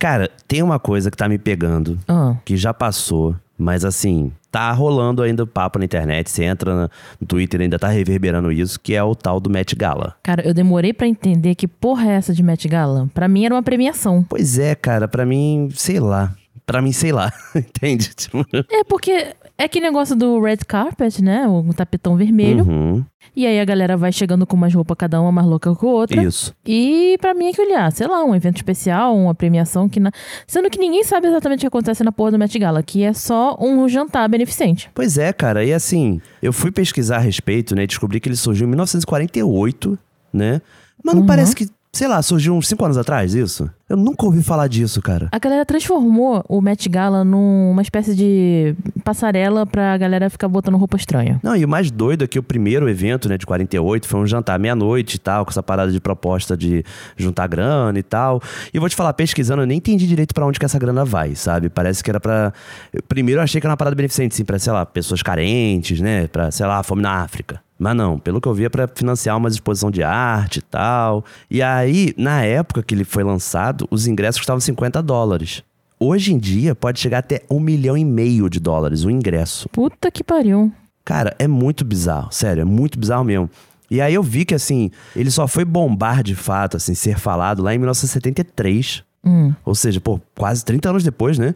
Cara, tem uma coisa que tá me pegando, Ah. que já passou, mas assim, tá rolando ainda o papo na internet. Você entra no Twitter ainda tá reverberando isso, que é o tal do Met Gala. Cara, eu demorei pra entender que porra é essa de Met Gala. Pra mim era uma premiação. Pois é, cara, pra mim, sei lá. Pra mim, sei lá. Entende? Tipo, É porque é aquele negócio do red carpet, né? O tapetão vermelho. uhum, E aí a galera vai chegando com umas roupas, cada uma mais louca que a outra. Isso. E pra mim é que olhar, sei lá, um evento especial, uma premiação que. Na... Sendo que ninguém sabe exatamente o que acontece na porra do Met Gala, que é só um jantar beneficente. Pois é, cara. E assim, eu fui pesquisar a respeito, né? Descobri que ele surgiu em 1948, né? Mas não Uhum. parece que, sei lá, surgiu uns 5 anos atrás, isso? Eu nunca ouvi falar disso, cara. A galera transformou o Met Gala numa espécie de passarela pra galera ficar botando roupa estranha. Não, e o mais doido é que o primeiro evento, né, de 48, foi um jantar meia-noite e tal, com essa parada de proposta de juntar grana e tal. E eu vou te falar, pesquisando, eu nem entendi direito pra onde que essa grana vai, sabe? Parece que era pra. eu- Primeiro eu achei que era uma parada beneficente, sim, pra, sei lá, pessoas carentes, né? Pra, sei lá, fome na África. Mas não, pelo que eu vi é pra financiar uma exposição de arte e tal. E aí, na época que ele foi lançado, os ingressos custavam 50 dólares. Hoje em dia, pode chegar até um milhão e meio de dólares o ingresso. Puta que pariu. Cara, é muito bizarro, sério, é muito bizarro mesmo. E aí eu vi que, assim, ele só foi bombar de fato, assim, ser falado lá em 1973. Hum. Ou seja, pô, quase 30 anos depois, né?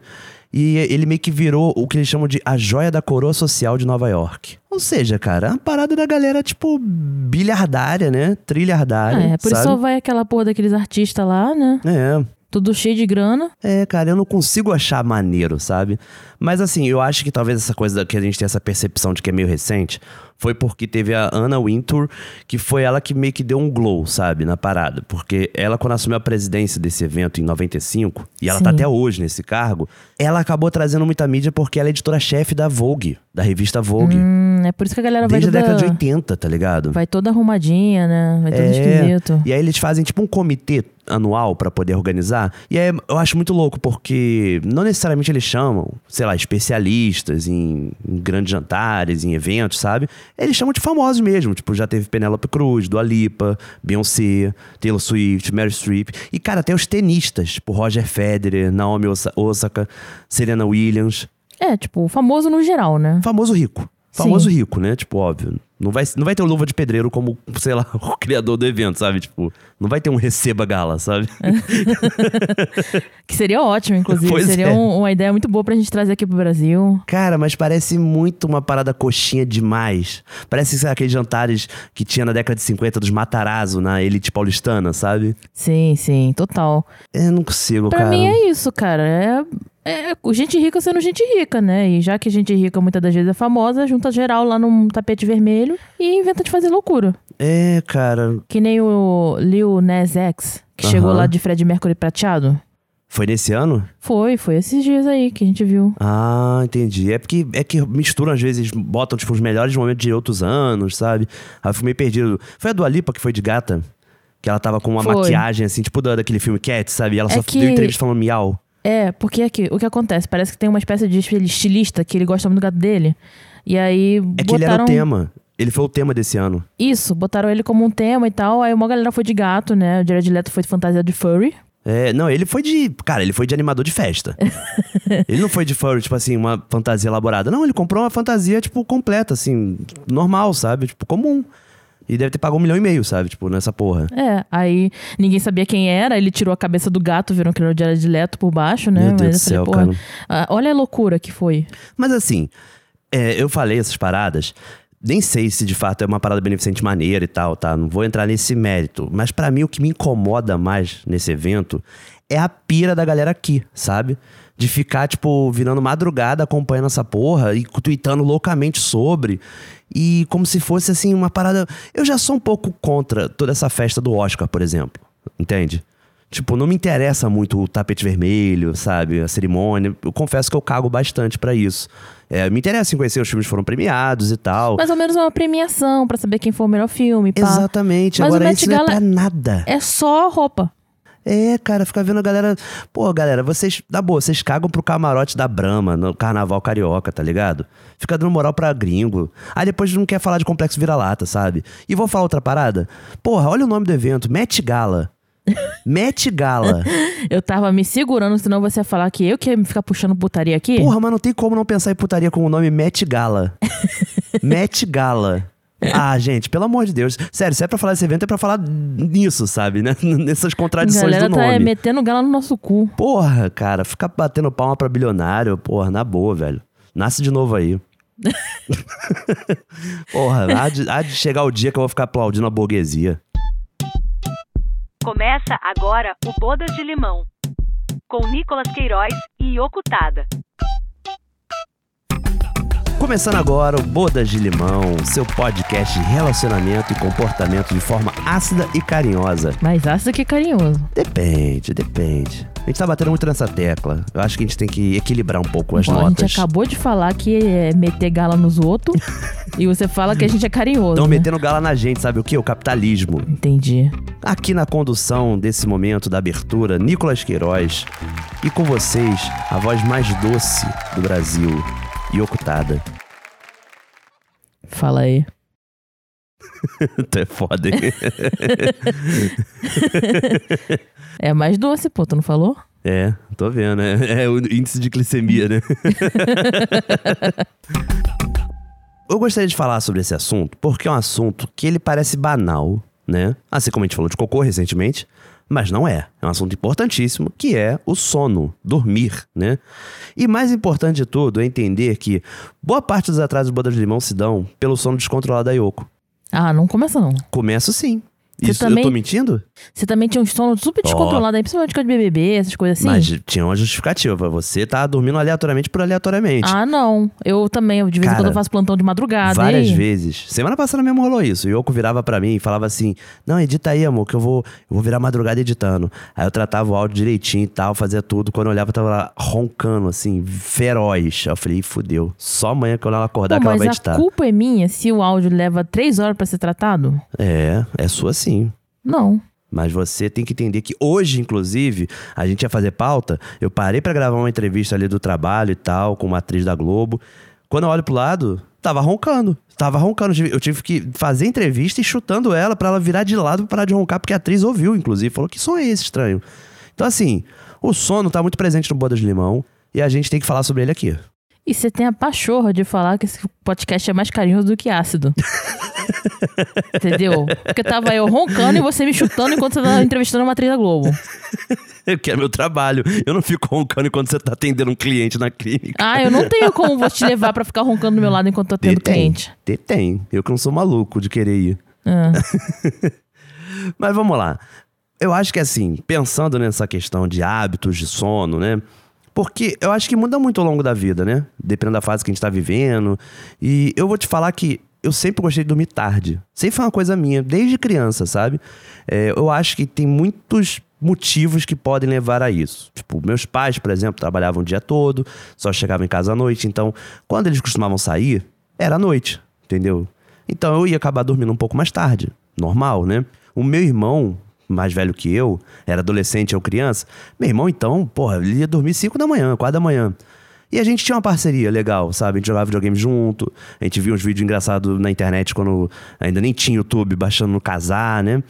E ele meio que virou o que eles chamam de a joia da coroa social de Nova York. Ou seja, cara, é uma parada da galera, tipo, bilhardária, né? Trilhardária. Ah, é, por isso sabe? só vai aquela porra daqueles artistas lá, né? É, Tudo cheio de grana. É, cara, eu não consigo achar maneiro, sabe? Mas assim, eu acho que talvez essa coisa que a gente tem essa percepção de que é meio recente foi porque teve a Anna Wintour, que foi ela que meio que deu um glow, sabe, na parada. Porque ela, quando assumiu a presidência desse evento em 95, e ela tá Sim. até hoje nesse cargo, ela acabou trazendo muita mídia porque ela é editora-chefe da Vogue, da revista Vogue. Hum, é por isso que a galera vai desde a década de 80, tá ligado? vai toda arrumadinha, né? Vai todo esquisito. E aí eles fazem tipo um comitê anual pra poder organizar. E aí eu acho muito louco, porque não necessariamente eles chamam, sei lá, especialistas em, em grandes jantares, em eventos, sabe? Eles chamam de famosos mesmo. Tipo, já teve Penélope Cruz, Dua Lipa, Beyoncé, Taylor Swift, Mary Streep. E, cara, até os tenistas, tipo Roger Federer, Naomi Osa- Osaka, Serena Williams. É, tipo, famoso no geral, né? Famoso rico. Famoso rico, né? Tipo, óbvio. Não vai, não vai ter o Luva de Pedreiro como, sei lá, o criador do evento, sabe? Tipo, não vai ter um receba gala, sabe? Que seria ótimo, inclusive. Pois seria é. um- uma ideia muito boa pra gente trazer aqui pro Brasil. Cara, mas parece muito uma parada coxinha demais. Parece sabe, aqueles jantares que tinha na década de 50 dos Matarazzo na elite paulistana, sabe? Sim, sim, total. Eu não consigo, Pra cara. mim é isso, cara. É, é gente rica sendo gente rica, né? E já que gente rica muitas das vezes é famosa, junta geral lá num tapete vermelho e inventa de fazer loucura. É, cara. Que nem o Lil Nas X, que Aham. chegou lá de Fred Mercury prateado. Foi nesse ano? Foi, foi esses dias aí que a gente viu. Ah, entendi. É porque é que misturam, às vezes, botam, tipo, os melhores momentos de outros anos, sabe? Aí eu fui meio perdido. Foi a Dua Lipa que foi de gata? Que ela tava com uma Foi. maquiagem, assim, tipo da, daquele filme Cat, sabe? E ela É só que- deu entrevista falando miau. É, porque aqui, o que acontece? Parece que tem uma espécie de estilista que ele gosta muito do gato dele. E aí É que ele era botaram o tema. Ele foi o tema desse ano. isso, botaram ele como um tema e tal. Aí uma galera foi de gato, né? O Jared Leto foi de fantasia de furry. É, não, ele foi de. Cara, ele foi de animador de festa. ele não foi de furry, tipo assim, uma fantasia elaborada. Não, ele comprou uma fantasia, tipo, completa, assim, normal, sabe? Tipo, comum. E deve ter pago um milhão e meio, sabe? Tipo, nessa porra. É, aí ninguém sabia quem era, ele tirou a cabeça do gato, viram que era o Jared Leto por baixo, né? Meu Deus Mas do eu céu, falei, cara. ah, olha a loucura que foi. Mas assim, é, eu falei essas paradas. Nem sei se de fato é uma parada beneficente maneira e tal, tá? Não vou entrar nesse mérito. Mas pra mim o que me incomoda mais nesse evento é a pira da galera aqui, sabe? De ficar, tipo, virando madrugada acompanhando essa porra e tweetando loucamente sobre. E como se fosse, assim, uma parada. Eu já sou um pouco contra toda essa festa do Oscar, por exemplo. Entende? Tipo, não me interessa muito o tapete vermelho, sabe? A cerimônia. Eu confesso que eu cago bastante pra isso. É, me interessa em conhecer os filmes que foram premiados e tal. Mais ou menos uma premiação pra saber quem foi o melhor filme, pá. Exatamente. Mas Agora isso não é Gala pra nada. É só roupa. É, cara, fica vendo a galera. Pô, galera, vocês. Na boa, vocês cagam pro camarote da Brahma no carnaval carioca, tá ligado? Fica dando moral pra gringo. Aí depois não quer falar de complexo vira-lata, sabe? E vou falar outra parada. Porra, olha o nome do evento: Met Gala. Met Gala. Eu tava me segurando, senão você ia falar que eu que ia ficar puxando putaria aqui. Porra, mas não tem como não pensar em putaria com o nome Met Gala. Met Gala. Ah, gente, pelo amor de Deus. Sério, se é pra falar desse evento, é pra falar nisso, sabe? Né? Nessas a contradições galera do tá nome. metendo gala no nosso cu. Porra, cara, ficar batendo palma pra bilionário, porra, na boa, velho. Nasce de novo aí. porra, há de, há de chegar o dia que eu vou ficar aplaudindo a burguesia. Começa agora o Bodas de Limão, com Nicolas Queiroz e Ocutada. Começando agora o Bodas de Limão, seu podcast de relacionamento e comportamento de forma ácida e carinhosa. Mais ácido que carinhoso. Depende, depende. A gente tá batendo muito nessa tecla. Eu acho que a gente tem que equilibrar um pouco as Bom, a notas. gente acabou de falar que é meter gala nos outros. e você fala que a gente é carinhoso. Estão né? metendo gala na gente, sabe o que? O capitalismo. Entendi. Aqui na condução desse momento da abertura, Nicolas Queiroz. E com vocês, a voz mais doce do Brasil, Yokutada. Fala aí. tu é foda, hein? É mais doce, pô, tu não falou? É, tô vendo, né? É o índice de glicemia, né? Eu gostaria de falar sobre esse assunto porque é um assunto que ele parece banal, né? Assim como a gente falou de cocô recentemente, mas não é. É um assunto importantíssimo que é o sono, dormir, né? E mais importante de tudo é entender que boa parte dos atrasos do bodas de limão se dão pelo sono descontrolado da Yoko. Ah, não começa não. Começo sim. Isso, também- eu tô mentindo? Você também tinha um sono super descontrolado aí, principalmente com a de BBB, essas coisas assim? Mas tinha uma justificativa. Você tá dormindo aleatoriamente por aleatoriamente. Ah, não. Eu também, de vez em quando eu faço plantão de madrugada. Várias e vezes. Semana passada mesmo rolou isso. O Yoko virava pra mim e falava assim: Não, edita aí, amor, que eu vou, eu vou virar madrugada editando. Aí eu tratava o áudio direitinho e tal, fazia tudo. Quando eu olhava, eu tava lá roncando, assim, feroz. Eu falei: "Ih, fudeu. Só amanhã que ela acordar Pô, que ela mas vai a editar. culpa é minha se o áudio leva três horas pra ser tratado? É, é sua sim. Não. Mas você tem que entender que hoje, inclusive, a gente ia fazer pauta. Eu parei pra gravar uma entrevista ali do trabalho e tal, com uma atriz da Globo. Quando eu olho pro lado, tava roncando. Tava roncando. Eu tive que fazer entrevista e chutando ela pra ela virar de lado pra parar de roncar, porque a atriz ouviu, inclusive. Falou: que som é esse estranho? Então, assim, o sono tá muito presente no Bodas de Limão e a gente tem que falar sobre ele aqui. E você tem a pachorra de falar que esse podcast é mais carinhoso do que ácido. Entendeu? Porque tava eu roncando e você me chutando enquanto você tava entrevistando uma atriz da Globo. Que é meu trabalho. Eu não fico roncando enquanto você tá atendendo um cliente na clínica. Ah, eu não tenho como vou te levar pra ficar roncando do meu lado enquanto eu atendo tem, cliente. tem, tem. Eu que não sou maluco de querer ir. Ah. Mas vamos lá. Eu acho que assim, pensando nessa questão de hábitos de sono, né? Porque eu acho que muda muito ao longo da vida, né? Dependendo da fase que a gente tá vivendo. E eu vou te falar que eu sempre gostei de dormir tarde. Sempre foi uma coisa minha, desde criança, sabe? É, eu acho que tem muitos motivos que podem levar a isso. Tipo, meus pais, por exemplo, trabalhavam o dia todo, só chegavam em casa à noite. Então, quando eles costumavam sair, era à noite, entendeu? Então eu ia acabar dormindo um pouco mais tarde. Normal, né? O meu irmão, mais velho que eu, era adolescente ou criança. Meu irmão, então, porra, ele ia dormir 5 da manhã, 4 da manhã. E a gente tinha uma parceria legal, sabe? A gente jogava videogame junto, a gente via uns vídeos engraçados na internet quando ainda nem tinha YouTube, baixando no casar, né?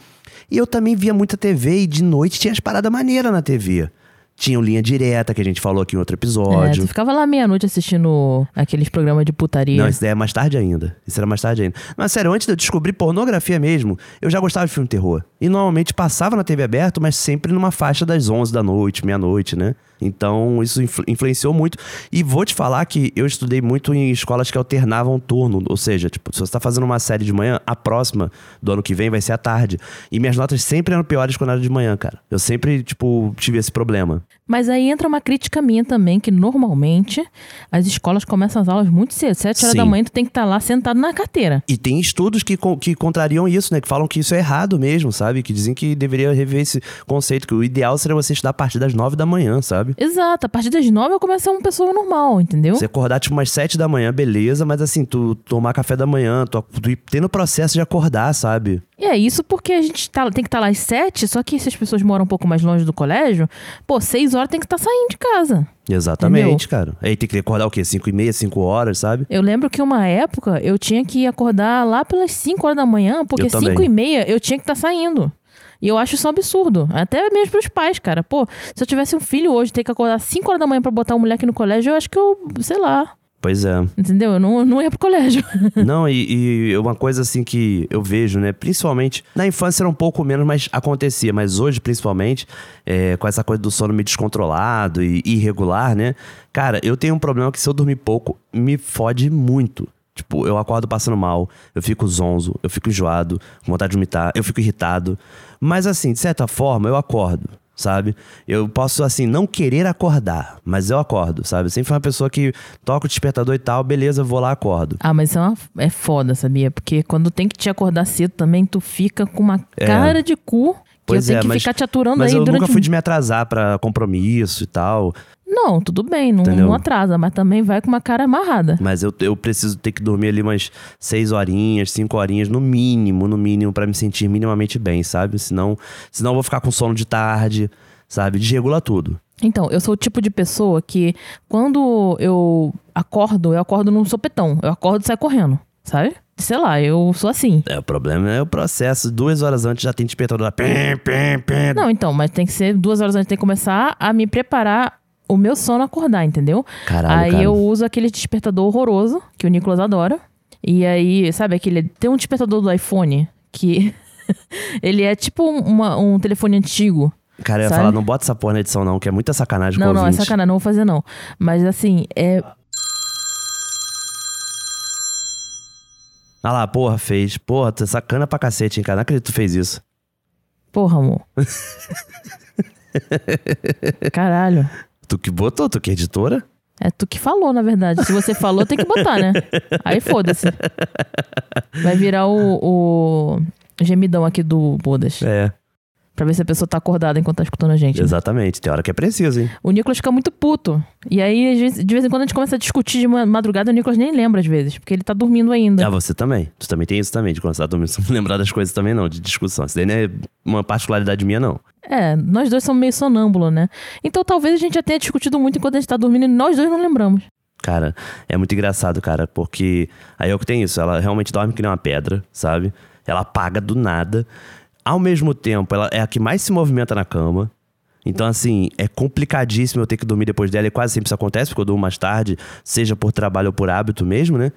E eu também via muita TV e de noite tinha as paradas maneiras na TV. Tinha o Linha Direta, que a gente falou aqui em outro É, episódio. tu ficava lá meia-noite assistindo aqueles programas de putaria. Não, isso daí é mais tarde ainda. Isso era mais tarde ainda. Mas sério, antes de eu descobrir pornografia mesmo, eu já gostava de filme de terror. E normalmente passava na TV aberta, mas sempre numa faixa das 11 da noite, meia-noite, né? Então isso influ- influenciou muito. E vou te falar que eu estudei muito em escolas que alternavam turno. Ou seja, tipo, se você tá fazendo uma série de manhã, a próxima do ano que vem vai ser à tarde. E minhas notas sempre eram piores quando era de manhã, cara. Eu sempre, tipo, tive esse problema. Mas aí entra uma crítica minha também, que normalmente as escolas começam as aulas muito cedo. Sete horas Sim. da manhã tu tem que estar lá sentado na carteira. E tem estudos que, que contrariam isso, né? Que falam que isso é errado mesmo, sabe? Que dizem que deveria rever esse conceito, que o ideal seria você estudar a partir das nove da manhã, sabe? Exato, a partir das nove eu começo a ser uma pessoa normal, entendeu? Você acordar tipo umas sete da manhã, beleza, mas assim, tu tomar café da manhã, tu, tu ir tendo o processo de acordar, sabe? E é isso porque a gente tá- tem que estar lá às sete, só que se as pessoas moram um pouco mais longe do colégio, pô, seis horas tem que estar saindo de casa. Exatamente, cara. Aí tem que acordar o quê? Cinco e meia, cinco horas, sabe? Eu lembro que uma época eu tinha que acordar lá pelas 5 horas da manhã, porque. 5 e meia eu tinha que estar saindo. E eu acho isso um absurdo. Até mesmo pros pais, cara. Pô, se eu tivesse um filho hoje, ter que acordar 5 horas da manhã pra botar um moleque no colégio, eu acho que eu, sei lá. Pois é. Entendeu? Eu não, não ia pro colégio. Não, e, e uma coisa assim que eu vejo, né? Principalmente na infância era um pouco menos, mas acontecia. Mas hoje, principalmente, é, com essa coisa do sono meio descontrolado e irregular, né? Cara, eu tenho um problema que se eu dormir pouco, me fode muito. Tipo, eu acordo passando mal, eu fico zonzo, eu fico enjoado, com vontade de vomitar, eu fico irritado. Mas assim, de certa forma, eu acordo, sabe? Eu posso, assim, não querer acordar, mas eu acordo, sabe? Eu sempre fui uma pessoa que toca o despertador e tal, beleza, vou lá, acordo. ah, mas isso é, uma, é foda, sabia? Porque quando tem que te acordar cedo também, tu fica com uma É. cara de cu que Pois eu tenho é, que mas- ficar te aturando Mas aí eu durante nunca fui de me atrasar pra compromisso e tal. Não, tudo bem, não, não atrasa, mas também vai com uma cara amarrada. Mas eu, eu preciso ter que dormir ali umas seis horinhas, cinco horinhas, no mínimo, no mínimo, pra me sentir minimamente bem, sabe? Senão, senão eu vou ficar com sono de tarde, sabe? Desregula tudo. Então, eu sou o tipo de pessoa que quando eu acordo, eu acordo num sopetão. Eu acordo e saio correndo, sabe? Sei lá, eu sou assim. É, o problema é o processo. Duas horas antes já tem despertador lá. Pim, pim, pim. Não, então, mas tem que ser duas horas antes, tem que começar a me preparar o meu sono acordar, entendeu? Caralho, aí cara. eu uso aquele despertador horroroso, que o Nicolas adora. E aí, sabe aquele. Tem um despertador do iPhone que. ele é tipo um- uma- um telefone antigo. Cara, eu ia falar, não bota essa porra na edição, não, que é muita sacanagem Não, com o não, é ouvinte. sacanagem, não vou fazer não. Mas assim, é. Ah lá, porra, fez. Porra, tu é sacana pra cacete, hein, cara. Não acredito que tu fez isso. Porra, amor. Caralho. Tu que botou, tu que é editora? É tu que falou, na verdade. Se você falou, tem que botar, né? Aí foda-se. Vai virar o, o gemidão aqui do Bodas. É, Pra ver se a pessoa tá acordada enquanto tá escutando a gente. né? exatamente. Tem hora que é preciso, hein? O Nicolas fica muito puto. E aí, vezes- de vez em quando, a gente começa a discutir de ma- madrugada, o Nicolas nem lembra às vezes, porque ele tá dormindo ainda. Ah, você também. Tu também tem isso também, de quando você tá dormindo, você não lembrar das coisas também, não, de discussão. Isso daí não é uma particularidade minha, não. É, nós dois somos meio sonâmbulos, né? Então talvez a gente já tenha discutido muito enquanto a gente tá dormindo e nós dois não lembramos. Cara, é muito engraçado, cara, porque a Yoko tem isso, ela realmente dorme que nem uma pedra, sabe? Ela apaga do nada. Ao mesmo tempo, ela é a que mais se movimenta na cama. Então, assim, é complicadíssimo eu ter que dormir depois dela, e quase sempre isso acontece, porque eu durmo mais tarde, seja por trabalho ou por hábito mesmo, né?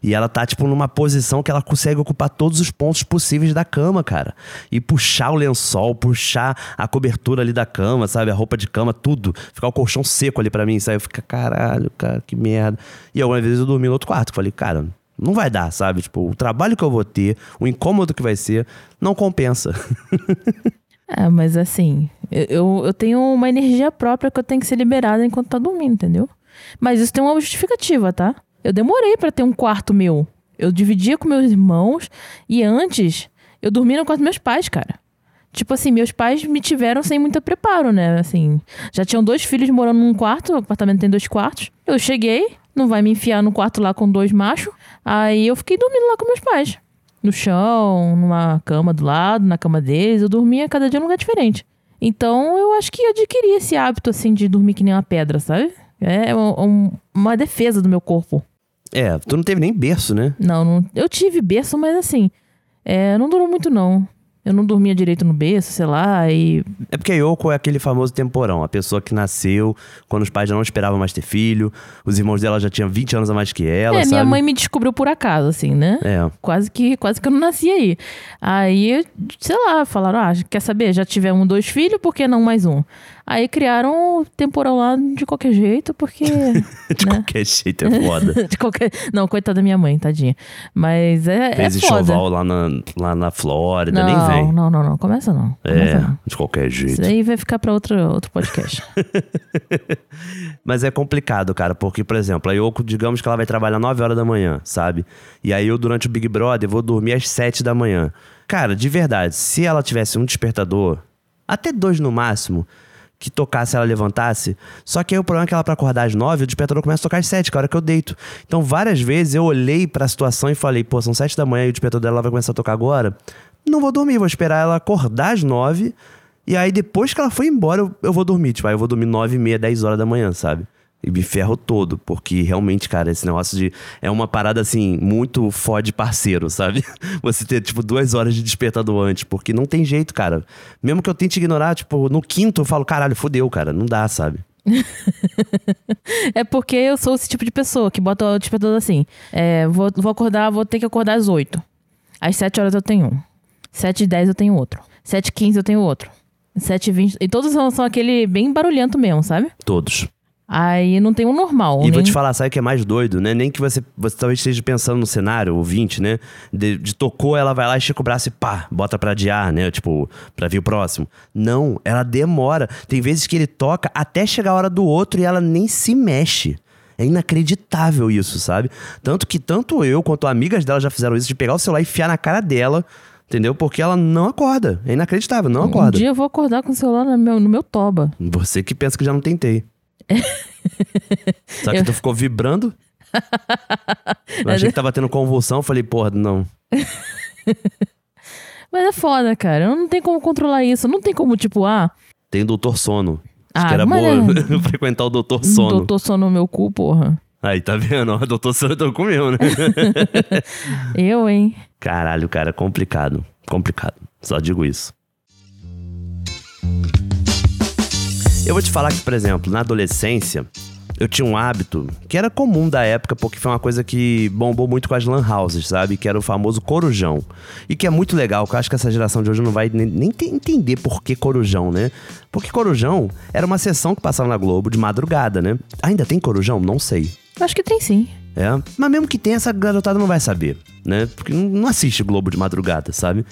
E ela tá, tipo, numa posição que ela consegue ocupar todos os pontos possíveis da cama, cara. E puxar o lençol, puxar a cobertura ali da cama, sabe? A roupa de cama, tudo. Ficar o colchão seco ali pra mim, sabe? Fica, caralho, cara, que merda. E algumas vezes eu dormi no outro quarto. Falei, cara, não vai dar, sabe? Tipo, o trabalho que eu vou ter, o incômodo que vai ser, não compensa. É, mas assim, eu- eu, tenho uma energia própria que eu tenho que ser liberada enquanto tá dormindo, entendeu? Mas isso tem uma justificativa, tá? Eu demorei pra ter um quarto meu. Eu dividia com meus irmãos e antes eu dormia no quarto dos meus pais, cara. Tipo assim, meus pais me tiveram sem muito preparo, né? Assim, já tinham dois filhos morando num quarto, o apartamento tem dois quartos. Eu cheguei, não vai me enfiar no quarto lá com dois machos. Aí eu fiquei dormindo lá com meus pais. No chão, numa cama do lado, na cama deles. Eu dormia cada dia num lugar diferente. Então eu acho que adquiri esse hábito, assim, de dormir que nem uma pedra, sabe? É um- um- uma defesa do meu corpo. É, tu não teve nem berço, né? Não, não eu tive berço, mas assim, é, não durou muito não. Eu não dormia direito no berço, sei lá, e É porque a Yoko é aquele famoso temporão, a pessoa que nasceu quando os pais já não esperavam mais ter filho, os irmãos dela já tinham 20 anos a mais que ela, é, sabe? minha mãe me descobriu por acaso, assim, né? É. Quase que, quase que eu não nasci aí. Aí, sei lá, falaram, ah, quer saber, já tivemos dois filhos, por que não mais um? Aí criaram o temporal lá de qualquer jeito, porque... De né? qualquer jeito é foda. De qualquer... Não, coitada da minha mãe, tadinha. Mas é, é Fez foda. enxoval lá na, lá na Flórida, Não, nem vem. não, não, não. Começa não. Começa É, não. de qualquer jeito. Isso aí vai ficar pra outro, outro podcast. Mas é complicado, cara, porque, por exemplo, a Yoko, digamos que ela vai trabalhar 9 horas da manhã, sabe? E aí eu, durante o Big Brother, vou dormir às 7 da manhã. Cara, de verdade, se ela tivesse um despertador, até dois no máximo, que tocasse ela levantasse, só que aí o problema é que ela pra acordar às 9, o despertador começa a tocar às 7, que é a hora que eu deito. Então, várias vezes eu olhei pra situação e falei, pô, são 7 da manhã e o despertador dela vai começar a tocar agora. Não vou dormir, vou esperar ela acordar às 9. E aí, depois que ela foi embora, eu, eu vou dormir. Tipo, aí eu vou dormir 9 e meia, 10 horas da manhã, sabe? E me ferro todo, porque realmente, cara, esse negócio de. É uma parada assim, muito fode parceiro, sabe? Você ter, tipo, duas horas de despertador antes, porque não tem jeito, cara. Mesmo que eu tente ignorar, tipo, no quinto eu falo, caralho, fodeu, cara. Não dá, sabe? É porque eu sou esse tipo de pessoa que bota o despertador assim. É, vou, vou acordar, vou ter que acordar às 8. Às 7 horas eu tenho um. 7 e 10 eu tenho outro. 7 e 15 eu tenho outro. 7 e 20. E todos são, são aquele bem barulhento mesmo, sabe? Todos. Aí não tem um normal. E vou nem- te falar, sabe o que é mais doido, né? Nem que você, você talvez esteja pensando no cenário, ouvinte, né? De, de tocou, ela vai lá, estica o braço e pá, bota pra adiar, né? Tipo, pra vir o próximo. Não, ela demora. Tem vezes que ele toca até chegar a hora do outro e ela nem se mexe. É inacreditável isso, sabe? Tanto que tanto eu quanto amigas dela já fizeram isso, de pegar o celular e enfiar na cara dela, entendeu? Porque ela não acorda. É inacreditável, não Um acorda. dia eu vou acordar com o celular no meu, no meu toba. Você que pensa que já não tentei. Só que tu ficou vibrando? Eu achei que tava tendo convulsão, eu falei, porra, não. Mas é foda, cara. Não tem como controlar isso. Não tem como, tipo, ah, Tem doutor sono. Acho Ah, que era boa frequentar o doutor sono. doutor sono no meu cu, porra. Aí, tá vendo? O doutor sono então comeu, né? Eu, hein? Caralho, cara, complicado. Complicado. Só digo isso. Eu vou te falar que, por exemplo, na adolescência, eu tinha um hábito que era comum da época, porque foi uma coisa que bombou muito com as lan houses, sabe? Que era o famoso corujão. E que é muito legal, que eu acho que essa geração de hoje não vai nem, nem te- entender por que corujão, né? Porque corujão era uma sessão que passava na Globo de madrugada, né? Ainda tem corujão? Não sei. Acho que tem sim. É, mas mesmo que tenha, essa garotada não vai saber, né? Porque não assiste Globo de madrugada, sabe?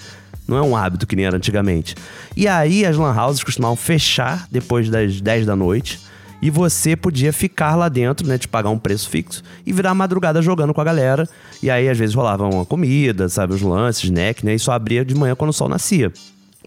Não é um hábito que nem era antigamente. E aí as lan houses costumavam fechar depois das 10 da noite e você podia ficar lá dentro, né? De pagar um preço fixo e virar madrugada jogando com a galera. E aí às vezes rolava uma comida, sabe? Os lances, snack, né? E só abria de manhã quando o sol nascia.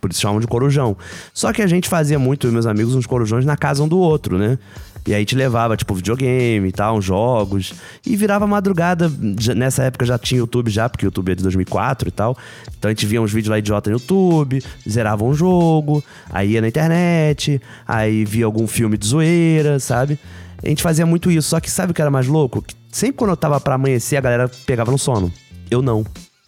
Por isso chamam de corujão. Só que a gente fazia muito, eu meus amigos, uns corujões na casa um do outro, né? E aí te levava, tipo, videogame e tal, jogos. E virava madrugada. Nessa época já tinha YouTube já, porque o YouTube é de 2004 e tal. Então a gente via uns vídeos lá idiota no YouTube, zerava um jogo, aí ia na internet, aí via algum filme de zoeira, sabe? A gente fazia muito isso. Só que sabe o que era mais louco? Que sempre quando eu tava pra amanhecer, a galera pegava no sono. Eu não.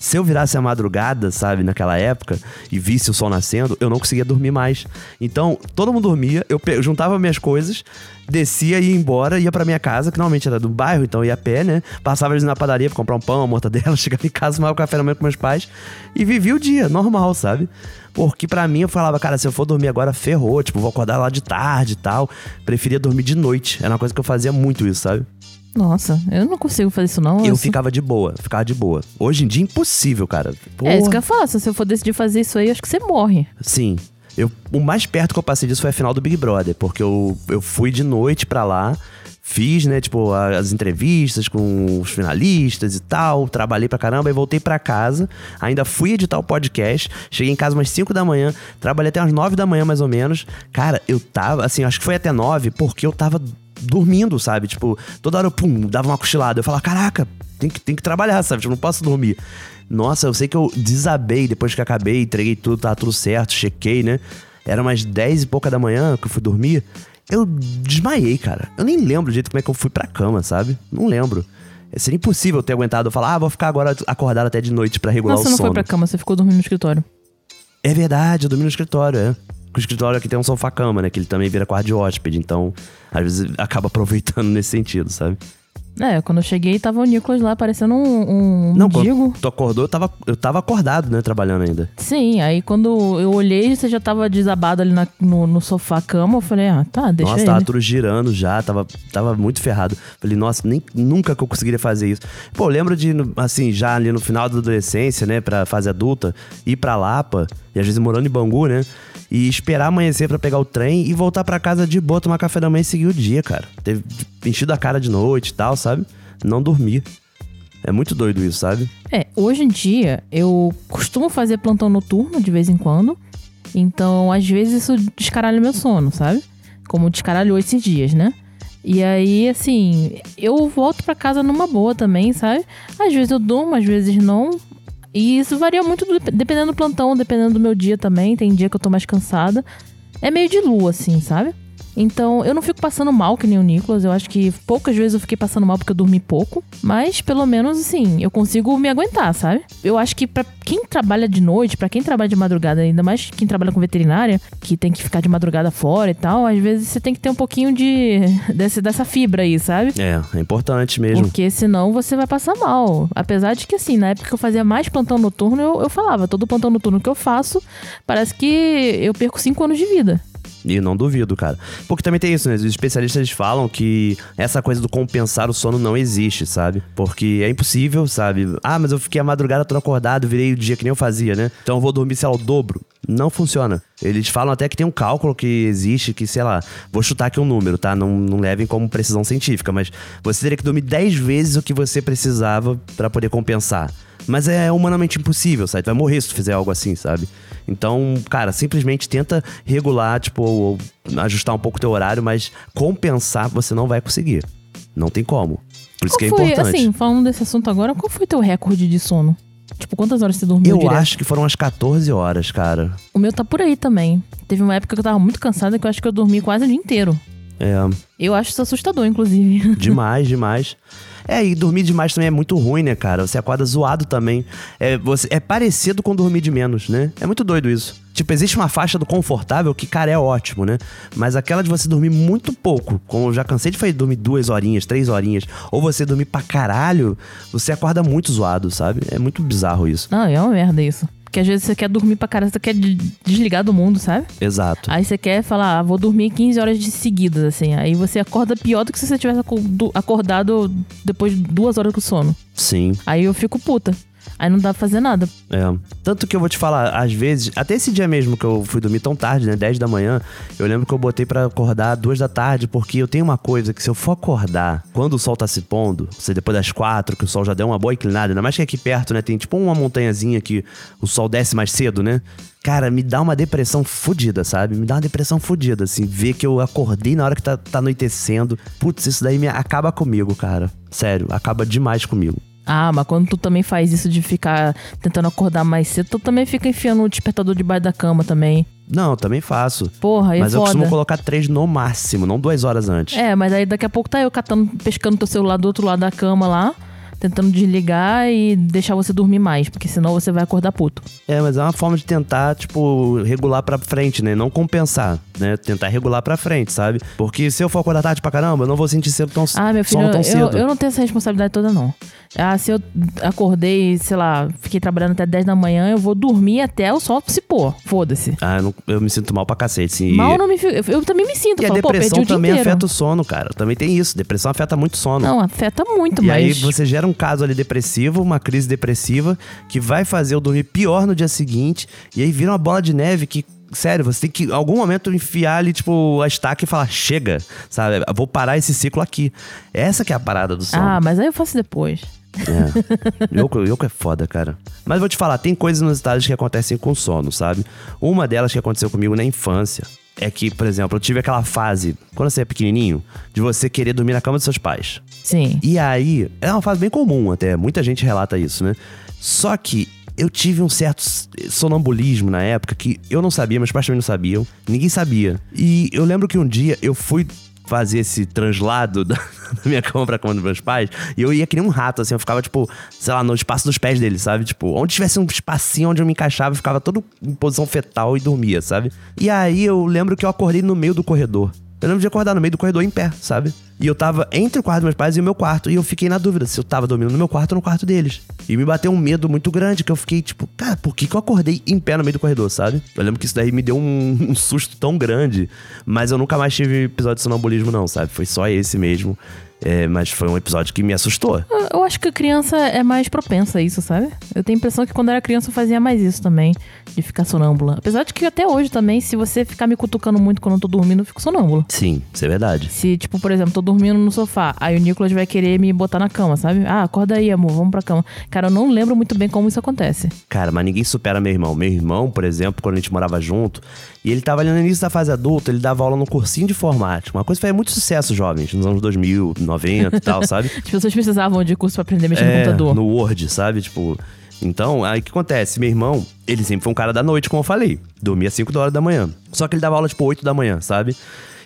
Se eu virasse a madrugada, sabe, naquela época, e visse o sol nascendo, eu não conseguia dormir mais. Então, todo mundo dormia, eu juntava minhas coisas, descia, ia embora, ia pra minha casa, que normalmente era do bairro, então ia a pé, né? Passava eles na padaria pra comprar um pão, uma mortadela, chegava em casa, tomava café da manhã com meus pais e vivia o dia, normal, sabe? Porque pra mim eu falava, cara, se eu for dormir agora, ferrou, tipo, vou acordar lá de tarde e tal. Preferia dormir de noite. Era uma coisa que eu fazia muito isso, sabe? Nossa, eu não consigo fazer isso, não. Eu sou- ficava de boa, ficava de boa. Hoje em dia, impossível, cara. É isso Porra. que eu faço. Se eu for decidir fazer isso aí, acho que você morre. Sim. Eu, o mais perto que eu passei disso foi a final do Big Brother, porque eu, eu fui de noite pra lá, fiz, né, tipo, as entrevistas com os finalistas e tal, trabalhei pra caramba e voltei pra casa. Ainda fui editar o podcast, cheguei em casa umas 5 da manhã, trabalhei até umas 9 da manhã mais ou menos. Cara, eu tava, assim, acho que foi até 9, porque eu tava dormindo, sabe? Tipo, toda hora eu, pum, dava uma cochilada. Eu falava, caraca, tem que, tem que trabalhar, sabe? Tipo, não posso dormir. Nossa, eu sei que eu desabei depois que acabei, entreguei tudo, tava tudo certo, chequei, né? Era umas 10 e pouca da manhã que eu fui dormir. Eu desmaiei, cara. Eu nem lembro direito como é que eu fui pra cama, sabe? Não lembro. Seria impossível eu ter aguentado eu falar, ah, vou ficar agora acordado até de noite pra regular você o não sono. foi pra cama, você ficou dormindo no escritório. É verdade, eu dormi no escritório, é. O escritório aqui tem um sofá-cama, né? Que ele também vira quarto de hóspede. Então, às vezes, acaba aproveitando nesse sentido, sabe? É, quando eu cheguei, tava o Nicolas lá parecendo um, um Não, mendigo. tu acordou, eu tava, eu tava acordado, né? Trabalhando ainda. Sim, aí quando eu olhei, você já tava desabado ali na- no, no sofá cama. Eu falei, ah, tá, deixa nossa, ele. tava tudo girando já, tava, tava muito ferrado. Falei, nossa, nem, nunca que eu conseguiria fazer isso. Pô, lembro de, assim, já ali no final da adolescência, né, pra fase adulta, ir pra Lapa, e às vezes morando em Bangu, né, e esperar amanhecer pra pegar o trem e voltar pra casa de boa, tomar café da manhã e seguir o dia, cara. Teve enchido a cara de noite e tal, sabe? Não dormir. É muito doido isso, sabe? É, hoje em dia, eu costumo fazer plantão noturno de vez em quando. Então, às vezes, isso descaralha meu sono, sabe? Como descaralhou esses dias, né? E aí, assim, eu volto pra casa numa boa também, sabe? Às vezes eu durmo, às vezes não. E isso varia muito do- dependendo do plantão, dependendo do meu dia também. Tem dia que eu tô mais cansada. É meio de lua, assim, sabe? Então, eu não fico passando mal que nem o Nicolas. Eu acho que poucas vezes eu fiquei passando mal porque eu dormi pouco. Mas, pelo menos, assim, eu consigo me aguentar, sabe? Eu acho que pra quem trabalha de noite, pra quem trabalha de madrugada, ainda mais quem trabalha com veterinária, que tem que ficar de madrugada fora e tal, às vezes você tem que ter um pouquinho de desse, dessa fibra aí, sabe? É, é importante mesmo. Porque senão você vai passar mal. Apesar de que, assim, na época que eu fazia mais plantão noturno, eu, eu falava, todo plantão noturno que eu faço, parece que eu perco cinco anos de vida. E não duvido, cara. Porque também tem isso, né? Os especialistas falam que essa coisa do compensar o sono não existe, sabe? Porque é impossível, sabe? Ah, mas eu fiquei a madrugada todo acordado, virei o dia que nem eu fazia, né? Então eu vou dormir, sei lá, o dobro. Não funciona. Eles falam até que tem um cálculo que existe, que, sei lá, vou chutar aqui um número, tá? Não, não levem como precisão científica, mas você teria que dormir 10 vezes o que você precisava para poder compensar. Mas é humanamente impossível, sabe? Tu vai morrer se tu fizer algo assim, sabe? Então, cara, simplesmente tenta regular, tipo, ou ajustar um pouco o teu horário, mas compensar você não vai conseguir. Não tem como. Por isso Qual que é foi, importante. assim, falando desse assunto agora, qual foi teu recorde de sono? Tipo, quantas horas você dormiu eu direto? acho que foram umas 14 horas, cara. O meu tá por aí também. Teve uma época que eu tava muito cansada que eu acho que eu dormi quase o dia inteiro. É, Eu acho isso assustador, inclusive. demais, demais. É, e dormir demais também é muito ruim, né, cara? Você acorda zoado também. É, você, é parecido com dormir de menos, né? É muito doido isso. Tipo, existe uma faixa do confortável que, cara, é ótimo, né? Mas aquela de você dormir muito pouco, como eu já cansei de fazer dormir duas horinhas, três horinhas, ou você dormir pra caralho, você acorda muito zoado, sabe? É muito bizarro isso. Não, é uma merda isso. Porque às vezes você quer dormir pra caralho, você quer de- desligar do mundo, sabe? Exato. Aí você quer falar, ah, vou dormir 15 horas de seguidas, assim. Aí você acorda pior do que se você tivesse acordado depois de duas horas com sono. Sim. Aí eu fico puta. Aí não dá pra fazer nada. É. Tanto que eu vou te falar, às vezes, até esse dia mesmo que eu fui dormir tão tarde, né? 10 da manhã, eu lembro que eu botei pra acordar duas da tarde, porque eu tenho uma coisa que se eu for acordar quando o sol tá se pondo, ou seja, depois das quatro, que o sol já deu uma boa inclinada, ainda mais que aqui perto, né? Tem tipo uma montanhazinha que o sol desce mais cedo, né? Cara, me dá uma depressão fodida, sabe? Me dá uma depressão fodida, assim, ver que eu acordei na hora que tá, tá anoitecendo. Putz, isso daí me acaba comigo, cara. Sério, acaba demais comigo. Ah, mas quando tu também faz isso de ficar tentando acordar mais cedo, tu também fica enfiando o despertador debaixo da cama também. Não, eu também faço. Porra, aí Mas é eu foda. costumo colocar três no máximo, não duas horas antes. É, mas aí daqui a pouco tá eu catando, pescando teu celular do outro lado da cama lá, tentando desligar e deixar você dormir mais, porque senão você vai acordar puto. É, mas é uma forma de tentar, tipo, regular pra frente, né? Não compensar, né? Tentar regular pra frente, sabe? Porque se eu for acordar tarde pra caramba, eu não vou sentir cedo tão, Ah, meu filho, sono tão eu, cedo. eu não tenho essa responsabilidade toda, não. Ah, se eu acordei, sei lá, fiquei trabalhando até 10 da manhã, eu vou dormir até o sol se pôr. Foda-se. Ah, eu, não- eu me sinto mal pra cacete, assim. Mal e, não me. Eu, eu também me sinto. e a falo, perdi depressão também afeta o sono, cara. Também tem isso. Depressão afeta muito o sono. Não, afeta muito, E mas. aí você gera um caso ali depressivo, uma crise depressiva, que vai fazer eu dormir pior no dia seguinte, e aí vira uma bola de neve que. Sério, você tem que, em algum momento, enfiar ali, tipo, a estaca e falar, chega, sabe? Vou parar esse ciclo aqui. Essa que é a parada do sono. Ah, mas aí eu faço depois. É. Yoko, Yoko é foda, cara. Mas vou te falar, tem coisas inusitadas que acontecem com sono, sabe? Uma delas que aconteceu comigo na infância é que, por exemplo, eu tive aquela fase, quando você é pequenininho, de você querer dormir na cama dos seus pais. Sim. E aí, é uma fase bem comum até, muita gente relata isso, né? Só que eu tive um certo sonambulismo na época que eu não sabia, meus pais também não sabiam, ninguém sabia. E eu lembro que um dia eu fui fazer esse translado da, da minha cama pra cama dos meus pais, e eu ia que nem um rato, assim, eu ficava, tipo, sei lá, no espaço dos pés deles, sabe? Tipo, onde tivesse um espacinho onde eu me encaixava, eu ficava todo em posição fetal e dormia, sabe? E aí eu lembro que eu acordei no meio do corredor. Eu lembro de acordar no meio do corredor em pé, sabe? E eu tava entre o quarto dos meus pais e o meu quarto. E eu fiquei na dúvida se eu tava dormindo no meu quarto ou no quarto deles. E me bateu um medo muito grande, que eu fiquei tipo, cara, por que, que eu acordei em pé no meio do corredor, sabe? Eu lembro que isso daí me deu um, um susto tão grande. Mas eu nunca mais tive episódio de sonambulismo, não, sabe? Foi só esse mesmo. É, mas foi um episódio que me assustou. Eu- Eu acho que a criança é mais propensa a isso, sabe? Eu tenho a impressão que quando era criança eu fazia mais isso também, de ficar sonâmbula. Apesar de que até hoje também, se você ficar me cutucando muito quando eu tô dormindo, eu fico sonâmbula. Sim, isso é verdade. Se, tipo, por exemplo, tô dormindo no sofá, aí o Nicolas vai querer me botar na cama, sabe? Ah, acorda aí, amor, vamos pra cama. Cara, eu não lembro muito bem como isso acontece. Cara, mas ninguém supera meu irmão. Meu irmão, por exemplo, quando a gente morava junto, e ele tava ali no início da fase adulta, ele dava aula no cursinho de informática. Uma coisa que faz muito sucesso, jovens, nos anos 2000, 90 e tal, sabe? As pessoas precisavam de curso pra aprender a mexer no É, computador. no Word, sabe? Tipo. Então, aí o que acontece? Meu irmão, ele sempre foi um cara da noite, como eu falei. Dormia 5 horas da manhã. Só que ele dava aula, tipo, 8 da manhã, sabe?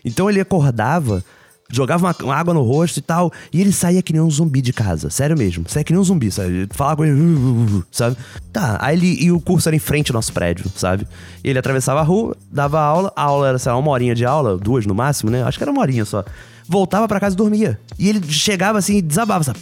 Então ele acordava, jogava uma, uma água no rosto e tal, e ele saía que nem um zumbi de casa. Sério mesmo. Saía que nem um zumbi, sabe? Falava com ele, sabe? Tá, aí ele. E o curso era em frente ao nosso prédio, sabe? Ele atravessava a rua, dava aula, a aula era, sei lá, uma horinha de aula, duas no máximo, né? Acho que era uma horinha só. Voltava pra casa e dormia. E ele chegava assim e desabava, sabe?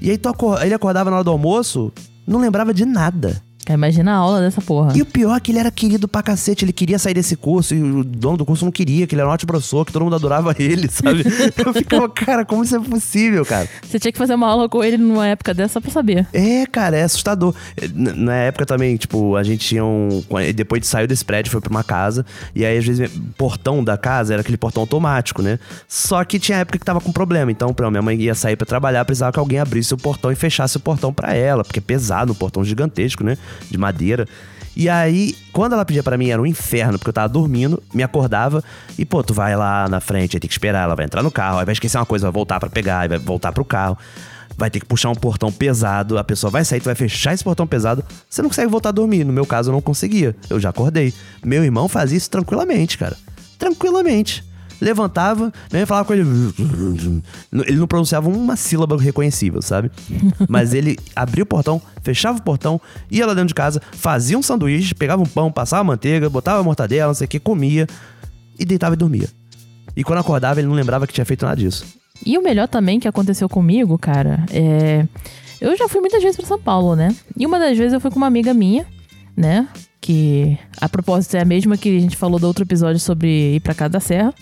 E aí tu ele acordava na hora do almoço, não lembrava de nada. Imagina a aula dessa porra. E o pior é que ele era querido pra cacete, ele queria sair desse curso e o dono do curso não queria, que ele era um ótimo professor, que todo mundo adorava ele, sabe? Eu ficava, cara, como isso é possível, cara? Você tinha que fazer uma aula com ele numa época dessa só pra saber. É, cara, é assustador. N- Na época também, tipo, a gente tinha um. Depois de saiu desse prédio, foi pra uma casa. E aí, às vezes, o portão da casa era aquele portão automático, né? Só que tinha época que tava com problema. Então, pra minha mãe ia sair pra trabalhar, precisava que alguém abrisse o portão e fechasse o portão pra ela, porque é pesado, um portão gigantesco, né? De madeira. E aí, quando ela pedia pra mim, era um inferno, porque eu tava dormindo, me acordava e, pô, tu vai lá na frente, aí tem que esperar, ela vai entrar no carro, aí vai esquecer uma coisa, vai voltar pra pegar, aí vai voltar pro carro vai ter que puxar um portão pesado, a pessoa vai sair, tu vai fechar esse portão pesado, você não consegue voltar a dormir. No meu caso, eu não conseguia. Eu já acordei. Meu irmão fazia isso tranquilamente, cara. Tranquilamente. Levantava, nem falava com ele. Ele não pronunciava uma sílaba reconhecível, sabe? Mas ele abria o portão, fechava o portão, ia lá dentro de casa, fazia um sanduíche, pegava um pão, passava manteiga, botava mortadela, não sei o que, comia e deitava e dormia. E quando acordava, ele não lembrava que tinha feito nada disso. E o melhor também que aconteceu comigo, cara, é. Eu já fui muitas vezes pra São Paulo, né? E uma das vezes eu fui com uma amiga minha, né? Que a propósito é a mesma que a gente falou do outro episódio sobre ir pra casa da Serra.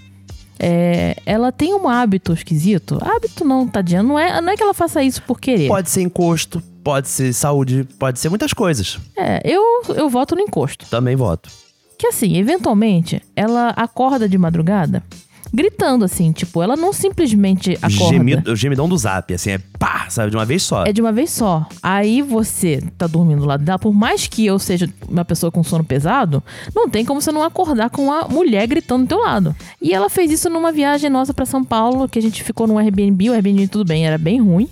É, ela tem um hábito esquisito. Hábito não, tadinha. Não é, não é que ela faça isso por querer. Pode ser encosto, pode ser saúde, pode ser muitas coisas. É, eu, eu voto no encosto. Também voto. Que assim, eventualmente, ela acorda de madrugada gritando assim, tipo, ela não simplesmente acorda. Gemido, o gemidão do zap, assim, é pá, sabe, de uma vez só. É de uma vez só. Aí você tá dormindo lá dela, por mais que eu seja uma pessoa com sono pesado, não tem como você não acordar com uma mulher gritando do teu lado. E ela fez isso numa viagem nossa pra São Paulo, que a gente ficou num Airbnb, o Airbnb tudo bem, era bem ruim,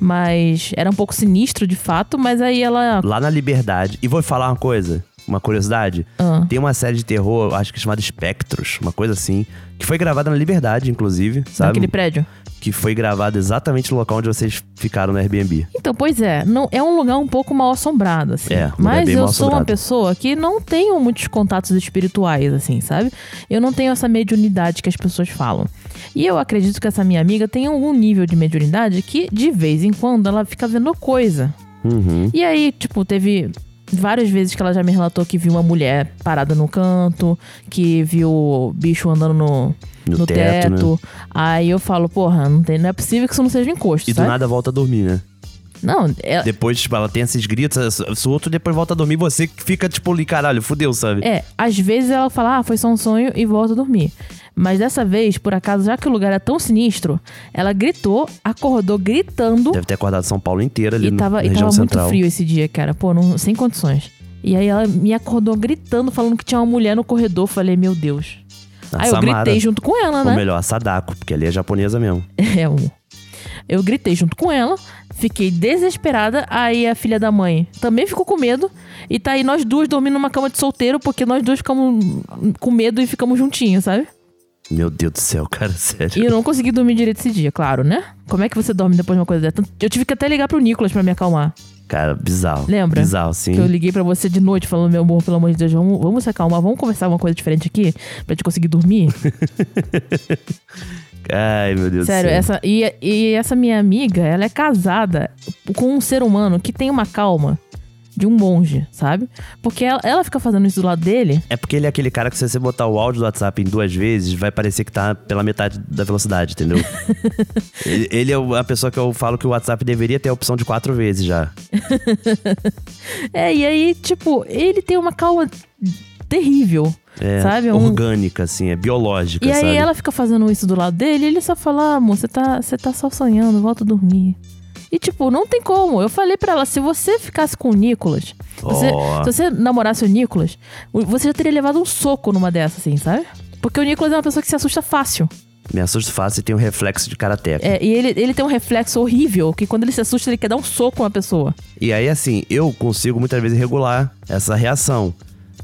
mas era um pouco sinistro de fato, mas aí ela Lá na Liberdade. E vou falar uma coisa, uma curiosidade. Ah. Tem uma série de terror, acho que chamada Espectros, uma coisa assim, que foi gravada na Liberdade, inclusive, sabe? naquele prédio. Que foi gravada exatamente no local onde vocês ficaram no Airbnb. Então, pois é, não é um lugar um pouco mal assombrado, assim. É, Mas eu sou uma pessoa que não tenho muitos contatos espirituais, assim, sabe? Eu não tenho essa mediunidade que as pessoas falam. E eu acredito que essa minha amiga tem algum nível de mediunidade que, de vez em quando, ela fica vendo coisa. Uhum. E aí, tipo, teve várias vezes que ela já me relatou que viu uma mulher parada no canto, que viu bicho andando no, No no teto, teto. né? Aí eu falo, porra, não, tem, não é possível que isso não seja um encosto, E do sabe? nada volta a dormir, né? Não, é, Depois, tipo, ela tem esses gritos, se o outro depois volta a dormir, você que fica, tipo, ali, caralho, fudeu, sabe? É, às vezes ela fala, ah, foi só um sonho e volta a dormir. Mas dessa vez, por acaso, já que o lugar é tão sinistro, ela gritou, acordou gritando Deve ter acordado São Paulo inteira ali e tava, na e região tava muito central. frio esse dia, cara. Pô, não, sem condições. E aí ela me acordou gritando, falando que tinha uma mulher no corredor. Falei, meu Deus. A aí eu Samara. gritei junto com ela, Ou né? melhor, a Sadako, porque ali é japonesa mesmo. É, amor. Eu gritei junto com ela, fiquei desesperada. Aí a filha da mãe também ficou com medo. E tá aí nós duas dormindo numa cama de solteiro, porque nós duas ficamos com medo e ficamos juntinhos, sabe? Meu Deus do céu, cara, sério. E eu não consegui dormir direito esse dia, claro, né? Como é que você dorme depois de uma coisa dessa? Eu tive que até ligar pro Nicolas pra me acalmar. Cara, bizarro. Lembra? Bizarro, sim. Que eu liguei pra você de noite falando, meu amor, pelo amor de Deus, vamos, vamos se acalmar, vamos conversar uma coisa diferente aqui pra gente conseguir dormir. Ai, meu Deus Sério, do céu. essa, e, e essa minha amiga, ela é casada com um ser humano que tem uma calma de um monge, sabe? Porque ela, ela fica fazendo isso do lado dele. É porque ele é aquele cara que se você botar o áudio do WhatsApp em duas vezes, vai parecer que tá pela metade da velocidade, entendeu? ele, ele é a pessoa que eu falo que o WhatsApp deveria ter a opção de quatro vezes já. É, e aí, tipo, ele tem uma calma terrível, É sabe? Um- orgânica, assim, é biológica, E aí sabe? ela fica fazendo isso do lado dele e ele só fala, ah, amor, você tá, você tá só sonhando, volta a dormir. E tipo, não tem como. Eu falei pra ela, se você ficasse com o Nicolas, você- se você namorasse o Nicolas, você já teria levado um soco numa dessas, assim, sabe? Porque o Nicolas é uma pessoa que se assusta fácil. Me assusta fácil e tem um reflexo de karateca. É, e ele, ele tem um reflexo horrível, que quando ele se assusta, ele quer dar um soco na pessoa. E aí, assim, eu consigo muitas vezes regular essa reação.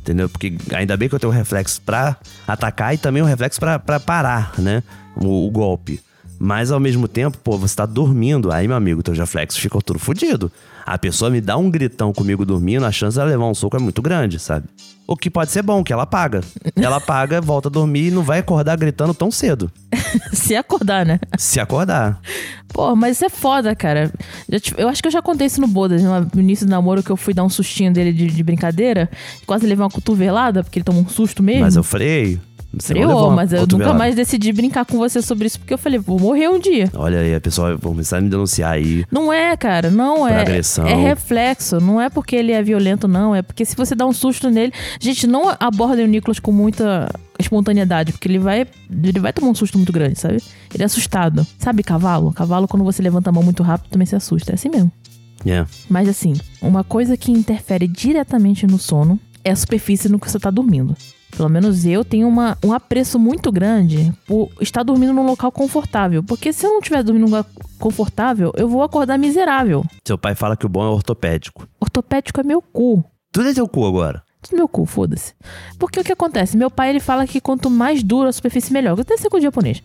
Entendeu? Porque ainda bem que eu tenho um reflexo pra atacar e também um reflexo pra, pra parar, né? O, o golpe. Mas ao mesmo tempo, pô, você tá dormindo. Aí, meu amigo, teus reflexos ficam tudo fodido. A pessoa me dá um gritão comigo dormindo, a chance dela levar um soco é muito grande, sabe? O que pode ser bom, que ela paga. Ela paga, volta a dormir e não vai acordar gritando tão cedo. Se acordar, né? Se acordar. Pô, mas isso é foda, cara. Eu, acho que eu já contei isso no Bodas, no início do namoro, que eu fui dar um sustinho dele de, de brincadeira. Quase levei uma cotovelada, porque ele tomou um susto mesmo. Mas eu freio. Freou, mas eu nunca mais decidi brincar com você sobre isso, porque eu falei, vou morrer um dia. Olha aí, a pessoa vai começar a me denunciar aí. Não é, cara, não é. agressão. É reflexo, não é porque ele é violento, não. É porque se você dá um susto nele. Gente, não abordem o Nicolas com muita espontaneidade, porque ele vai. Ele vai tomar um susto muito grande, sabe? Ele é assustado. Sabe cavalo? Cavalo, quando você levanta a mão muito rápido, também se assusta. É assim mesmo. É. Mas assim, uma coisa que interfere diretamente no sono é a superfície no que você tá dormindo. Pelo menos eu tenho uma, um apreço muito grande por estar dormindo num local confortável. Porque se eu não estiver dormindo num lugar confortável, eu vou acordar miserável. Seu pai fala que o bom é ortopédico. Ortopédico é meu cu. Tudo é teu cu agora. Tudo meu cu, foda-se. Porque o que acontece? Meu pai ele fala que quanto mais dura a superfície, melhor. Eu tenho ser com o japonês.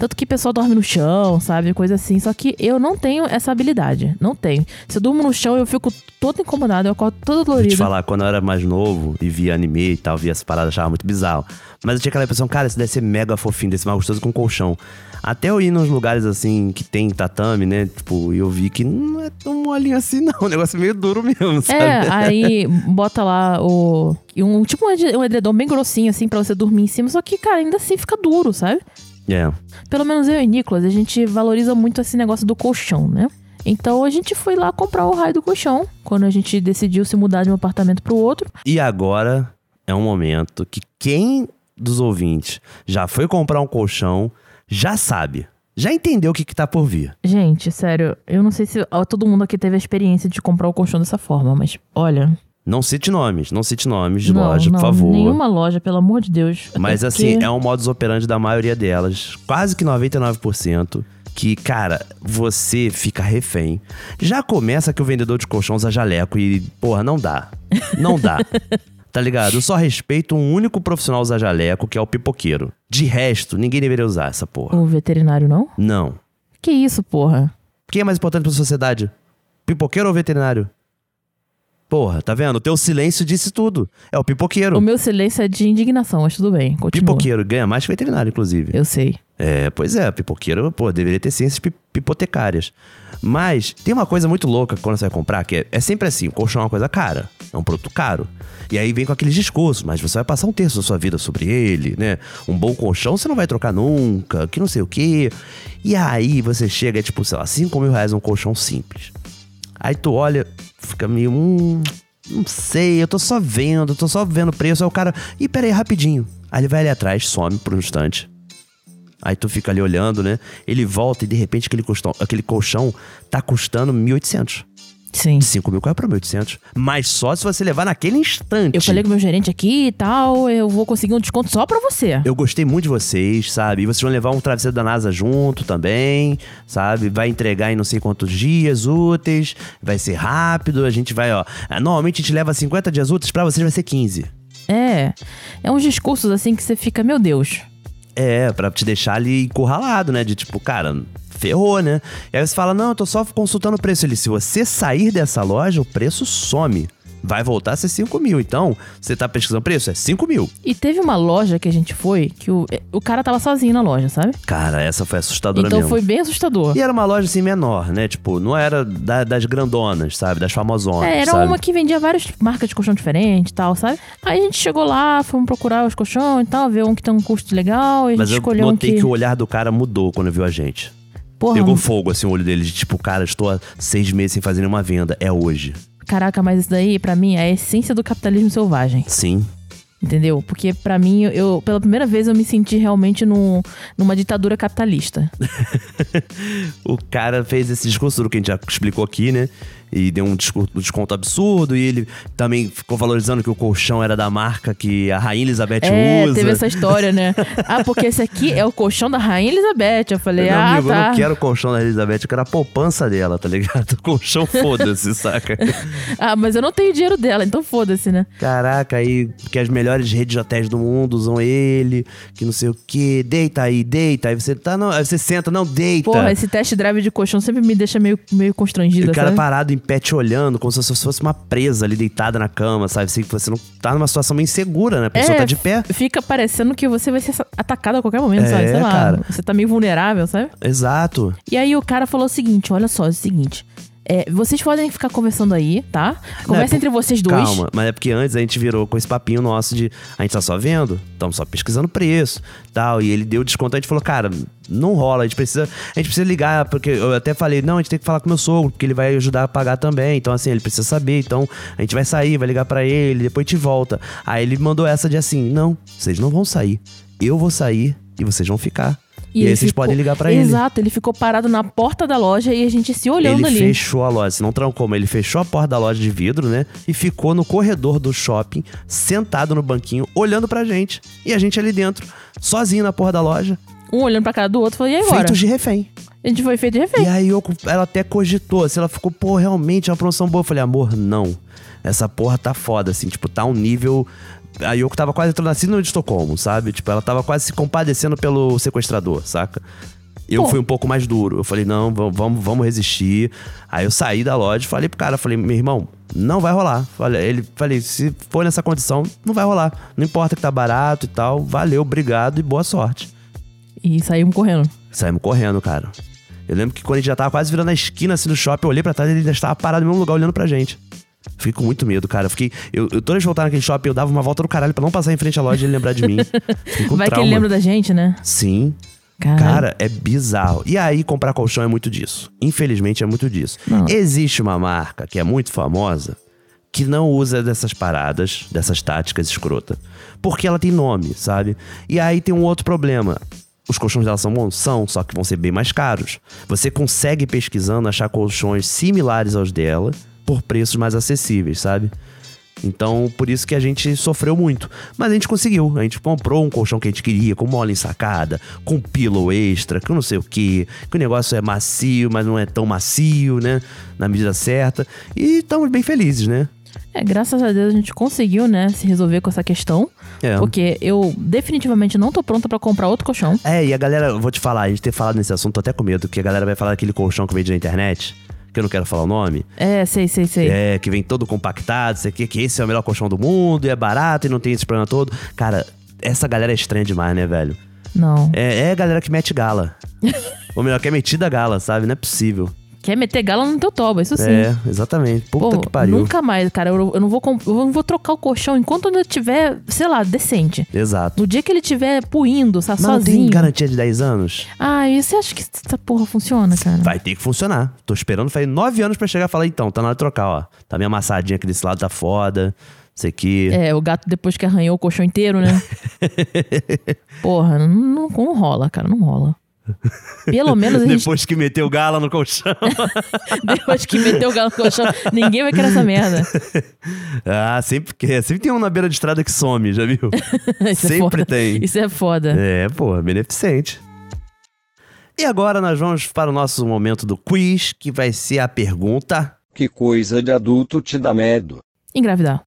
Tanto que o pessoal dorme no chão, sabe? Coisa assim. Só que eu não tenho essa habilidade. Não tenho. Se eu durmo no chão, eu fico todo incomodado. Eu acordo toda Vou te falar, quando eu era mais novo e via anime e tal, via essa parada, achava muito bizarro. Mas eu tinha aquela impressão, cara, isso deve ser mega fofinho, deve ser mais gostoso com colchão. Até eu ir nos lugares assim que tem tatame, né? Tipo, eu vi que não é tão molinho assim, não. O negócio é meio duro mesmo, sabe? É, aí bota lá o. Um, tipo um um edredom bem grossinho, assim, pra você dormir em cima. Só que, cara, ainda assim fica duro, sabe? É. Pelo menos eu e Nicolas, a gente valoriza muito esse negócio do colchão, né? Então a gente foi lá comprar o raio do colchão. Quando a gente decidiu se mudar de um apartamento pro outro. E agora é um momento que quem dos ouvintes já foi comprar um colchão já sabe. Já entendeu o que, que tá por vir. Gente, sério, eu não sei se ó, todo mundo aqui teve a experiência de comprar o colchão dessa forma, mas olha. Não cite nomes, não cite nomes de não, loja, não, por favor. Nenhuma loja, pelo amor de Deus. Mas assim, porque- é um modus operandi da maioria delas, quase que 99%, que, cara, você fica refém. Já começa que o vendedor de colchão usa jaleco e, porra, não dá. Não dá. tá ligado? Eu só respeito um único profissional usar jaleco, que é o pipoqueiro. De resto, ninguém deveria usar essa porra. O veterinário não? Não. Que isso, porra? Quem é mais importante pra sociedade? Pipoqueiro ou veterinário? Porra, tá vendo? O teu silêncio disse tudo. É o pipoqueiro. O meu silêncio é de indignação, mas tudo bem. Continua. Pipoqueiro ganha mais que veterinário, inclusive. Eu sei. É, pois é, pipoqueiro, pô, deveria ter ciências pi- pipotecárias. Mas tem uma coisa muito louca quando você vai comprar, que é, é sempre assim, o colchão é uma coisa cara, é um produto caro. E aí vem com aqueles discursos, mas você vai passar um terço da sua vida sobre ele, né? Um bom colchão você não vai trocar nunca, que não sei o quê. E aí você chega, é tipo, sei lá, 5 mil reais um colchão simples. Aí tu olha, fica meio, hum, não sei, eu tô só vendo, tô só vendo o preço. Aí o cara, ih, pera aí, rapidinho. Aí ele vai ali atrás, some por um instante. Aí tu fica ali olhando, né? Ele volta e de repente aquele colchão, aquele colchão tá custando 1.800. Sim. De 5 mil caiu pra 1.800. Mas só se você levar naquele instante. Eu falei com o meu gerente aqui e tal, eu vou conseguir um desconto só pra você. Eu gostei muito de vocês, sabe? E vocês vão levar um travesseiro da NASA junto também, sabe? Vai entregar em não sei quantos dias úteis, vai ser rápido, a gente vai, ó. ah, Normalmente a gente leva 50 dias úteis, pra vocês vai ser 15. É. É uns discursos assim que você fica, meu Deus. É, pra te deixar ali encurralado, né? De tipo, cara, ferrou, né? E aí você fala, não, eu tô só consultando o preço. Ele, se você sair dessa loja, o preço some. Vai voltar a ser 5 mil. Então, você tá pesquisando preço? É 5 mil. E teve uma loja que a gente foi que o, o cara tava sozinho na loja, sabe? Cara, essa foi assustadora Então mesmo. foi bem assustador. E era uma loja assim menor, né? Tipo, não era da- das grandonas, sabe? Das famosonas. É, era sabe? uma que vendia várias marcas de colchão diferentes e tal, sabe? Aí a gente chegou lá, fomos procurar os colchões e tal, ver um que tem um custo legal, e a Mas gente eu escolheu um notei que... que... o olhar do cara mudou quando viu a gente. Porra, Pegou fogo, assim, o olho dele. De tipo, cara, estou há seis meses sem fazer nenhuma venda. É hoje. caraca, mas isso daí, pra mim, é a essência do capitalismo selvagem. Sim. Entendeu? Porque pra mim, eu, pela primeira vez, eu me senti realmente num, numa ditadura capitalista. O cara fez esse discurso do que a gente já explicou aqui, né? E deu um desco- um desconto absurdo. E ele também ficou valorizando que o colchão era da marca que a Rainha Elizabeth É, usa. teve essa história, né? Ah, porque esse aqui é o colchão da Rainha Elizabeth. Eu falei, Meu ah, amigo, eu tá. não quero o colchão da Elizabeth, eu quero a poupança dela, tá ligado? O colchão foda-se, saca? Ah, mas eu não tenho dinheiro dela, então foda-se, né? Caraca, aí que as melhores redes de hotéis do mundo usam ele, que não sei o que, deita aí, deita, aí você tá, não, aí você senta, não, deita. Porra, esse test drive de colchão sempre me deixa meio, meio constrangido, o cara sabe? parado em pé te olhando, como se você fosse uma presa ali deitada na cama, sabe? Assim, você não tá numa situação meio insegura, né? A pessoa É, tá de pé. Fica parecendo que você vai ser atacado a qualquer momento, É, sabe? Sei lá. cara. Você tá meio vulnerável, sabe? Exato. E aí o cara falou o seguinte: olha só, é o seguinte. É, vocês podem ficar conversando aí, tá? Conversa Não, é entre vocês dois. Calma, mas é porque antes a gente virou com esse papinho nosso de a gente tá só vendo, estamos só pesquisando preço, tal, e ele deu desconto, a gente falou, cara, não rola, a gente precisa, a gente precisa ligar, porque eu até falei, não, a gente tem que falar com meu sogro, porque ele vai ajudar a pagar também, então assim, ele precisa saber, então a gente vai sair, vai ligar pra ele, depois gente volta. Aí ele mandou essa de assim, não, vocês não vão sair, eu vou sair e vocês vão ficar. E, aí ele vocês ficou- podem ligar pra ele. Exato, ele ficou parado na porta da loja e a gente se olhando Ele ali. fechou a loja, se não trancou, mas ele fechou a porta da loja de vidro, né? E ficou no corredor do shopping, sentado no banquinho, olhando pra gente. E a gente ali dentro, sozinho na porra da loja, Um olhando pra cara do outro, falou, e aí, agora? feitos de refém. A gente foi feito de refém. E aí eu, ela até cogitou, assim, ela ficou, pô, realmente é uma promoção boa. Eu falei, amor, não. Essa porra tá foda, assim, tipo, tá um nível. A Yoko tava quase entrando na síndrome de Estocolmo, sabe? Tipo, ela tava quase se compadecendo pelo sequestrador, saca? Eu Pô. fui um pouco mais duro. Eu falei, não, vamos, vamos, resistir. Aí eu saí da loja e falei pro cara, falei, meu irmão, não vai rolar. Falei, ele, falei, se for nessa condição, não vai rolar. Não importa que tá barato e tal. Valeu, obrigado e boa sorte. E saímos correndo. Saímos correndo, cara. Eu lembro que quando a gente já tava quase virando a esquina assim no shopping, eu olhei pra trás e ele ainda estava parado no mesmo lugar olhando pra gente. Fiquei com muito medo, cara. Eu Fiquei. Eu, eu toda vez que voltar naquele shopping, eu dava uma volta no caralho pra não passar em frente à loja e ele lembrar de mim. Fiquei com Vai que trauma. ele lembra da gente, né? Sim. Caralho. Cara, é bizarro. E aí, comprar colchão é muito disso. Infelizmente, é muito disso. Não. Existe uma marca que é muito famosa que não usa dessas paradas, dessas táticas escrota. Porque ela tem nome, sabe? E aí tem um outro problema. Os colchões dela são bons? São, só que vão ser bem mais caros. Você consegue, pesquisando, achar colchões similares aos dela por preços mais acessíveis, sabe? Então, por isso que a gente sofreu muito. Mas a gente conseguiu. A gente comprou um colchão que a gente queria, com mola ensacada, com pillow extra, com não sei o que. Que o negócio é macio, mas não é tão macio, né? Na medida certa. E estamos bem felizes, né? É, graças a Deus a gente conseguiu, né, se resolver com essa questão. É. Porque eu definitivamente não tô pronta pra comprar outro colchão. É, e a galera, eu vou te falar, a gente ter falado nesse assunto, tô até com medo, que a galera vai falar daquele colchão que vende na internet, que eu não quero falar o nome. É, sei, sei, sei. É, que vem todo compactado, sei que, que esse é o melhor colchão do mundo, e é barato e não tem esse problema todo. Cara, essa galera é estranha demais, né, velho? Não. É, é a galera que mete gala. Ou melhor, que é metida gala, sabe? Não é possível. Quer meter gala no teu toba, isso sim. É, exatamente. Puta Pô, que pariu. nunca mais, cara. Eu, eu não vou, eu não vou trocar o colchão enquanto eu tiver, sei lá, decente. Exato. No dia que ele tiver puindo, tá Mas não tem sozinho. garantia de 10 anos? Ah, e você acha que essa porra funciona, cara? Vai ter que funcionar. Tô esperando, faz 9 anos pra chegar e falar, então, tá na hora de trocar, ó. Tá meio amassadinha aqui desse lado, tá foda. Isso aqui. É, o gato depois que arranhou o colchão inteiro, né? Porra, não, não, não rola, cara, não rola. Pelo menos a gente, Depois que meteu gala no colchão. depois que meteu o galo no colchão, ninguém vai querer essa merda. ah, sempre, que- sempre tem um na beira de estrada que some, já viu? É Sempre foda. tem. Isso é foda. É, pô, beneficente. E agora nós vamos para o nosso momento do quiz, que vai ser a pergunta. Que coisa de adulto te dá medo. Engravidar.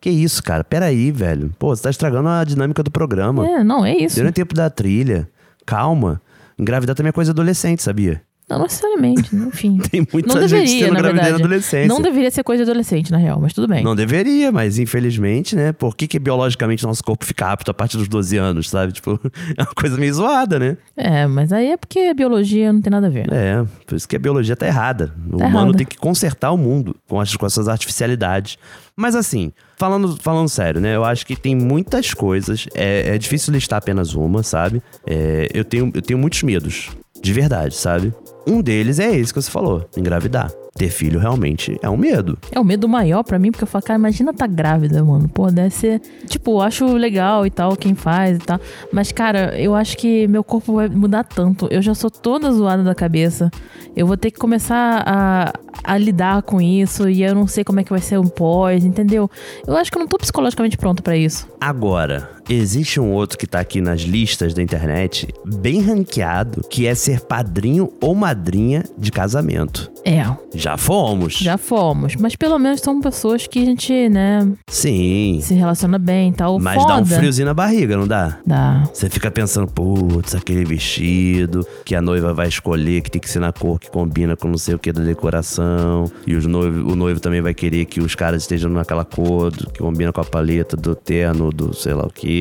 Que isso, cara? Peraí, velho. Pô, você tá estragando a dinâmica do programa. É, não, é isso. Deu nem tempo da trilha. Calma. Engravidar também é coisa adolescente, sabia? Não necessariamente, enfim. Tem muita Não gente deveria, tendo na gravidez na verdade. adolescência. Não deveria ser coisa de adolescente, na real, mas tudo bem. Não deveria, mas infelizmente, né? Por que, que biologicamente nosso corpo fica apto a partir dos 12 anos, sabe? Tipo, é uma coisa meio zoada, né? É, mas aí é porque a biologia não tem nada a ver. É, por isso que a biologia tá errada. O Tá humano errada. tem que consertar o mundo com as, com as suas artificialidades. Mas assim, falando, falando sério, né? Eu acho que tem muitas coisas. É, é difícil listar apenas uma, sabe? É, eu, tenho, eu tenho muitos medos. De verdade, sabe? Um deles é esse que você falou, engravidar. ter filho realmente é um medo. É o medo maior pra mim, porque eu falo, cara, imagina tá grávida, mano. Pô, deve ser. Tipo, eu acho legal e tal, quem faz e tal. Mas, cara, eu acho que meu corpo vai mudar tanto. Eu já sou toda zoada da cabeça. Eu vou ter que começar a, a lidar com isso e eu não sei como é que vai ser o pós, entendeu? Eu acho que eu não tô psicologicamente pronto pra isso. Agora, existe um outro que tá aqui nas listas da internet, bem ranqueado, que é ser padrinho ou madrinha de casamento. É, Já fomos. já fomos. Mas pelo menos são pessoas que a gente, né, Sim. se relaciona bem e tal. Mas Foda. dá um friozinho na barriga, não dá? Dá. Você fica pensando, putz, aquele vestido que a noiva vai escolher, que tem que ser na cor que combina com não sei o que da decoração. E os noivo, o noivo também vai querer que os caras estejam naquela cor que combina com a paleta do terno, do sei lá o que.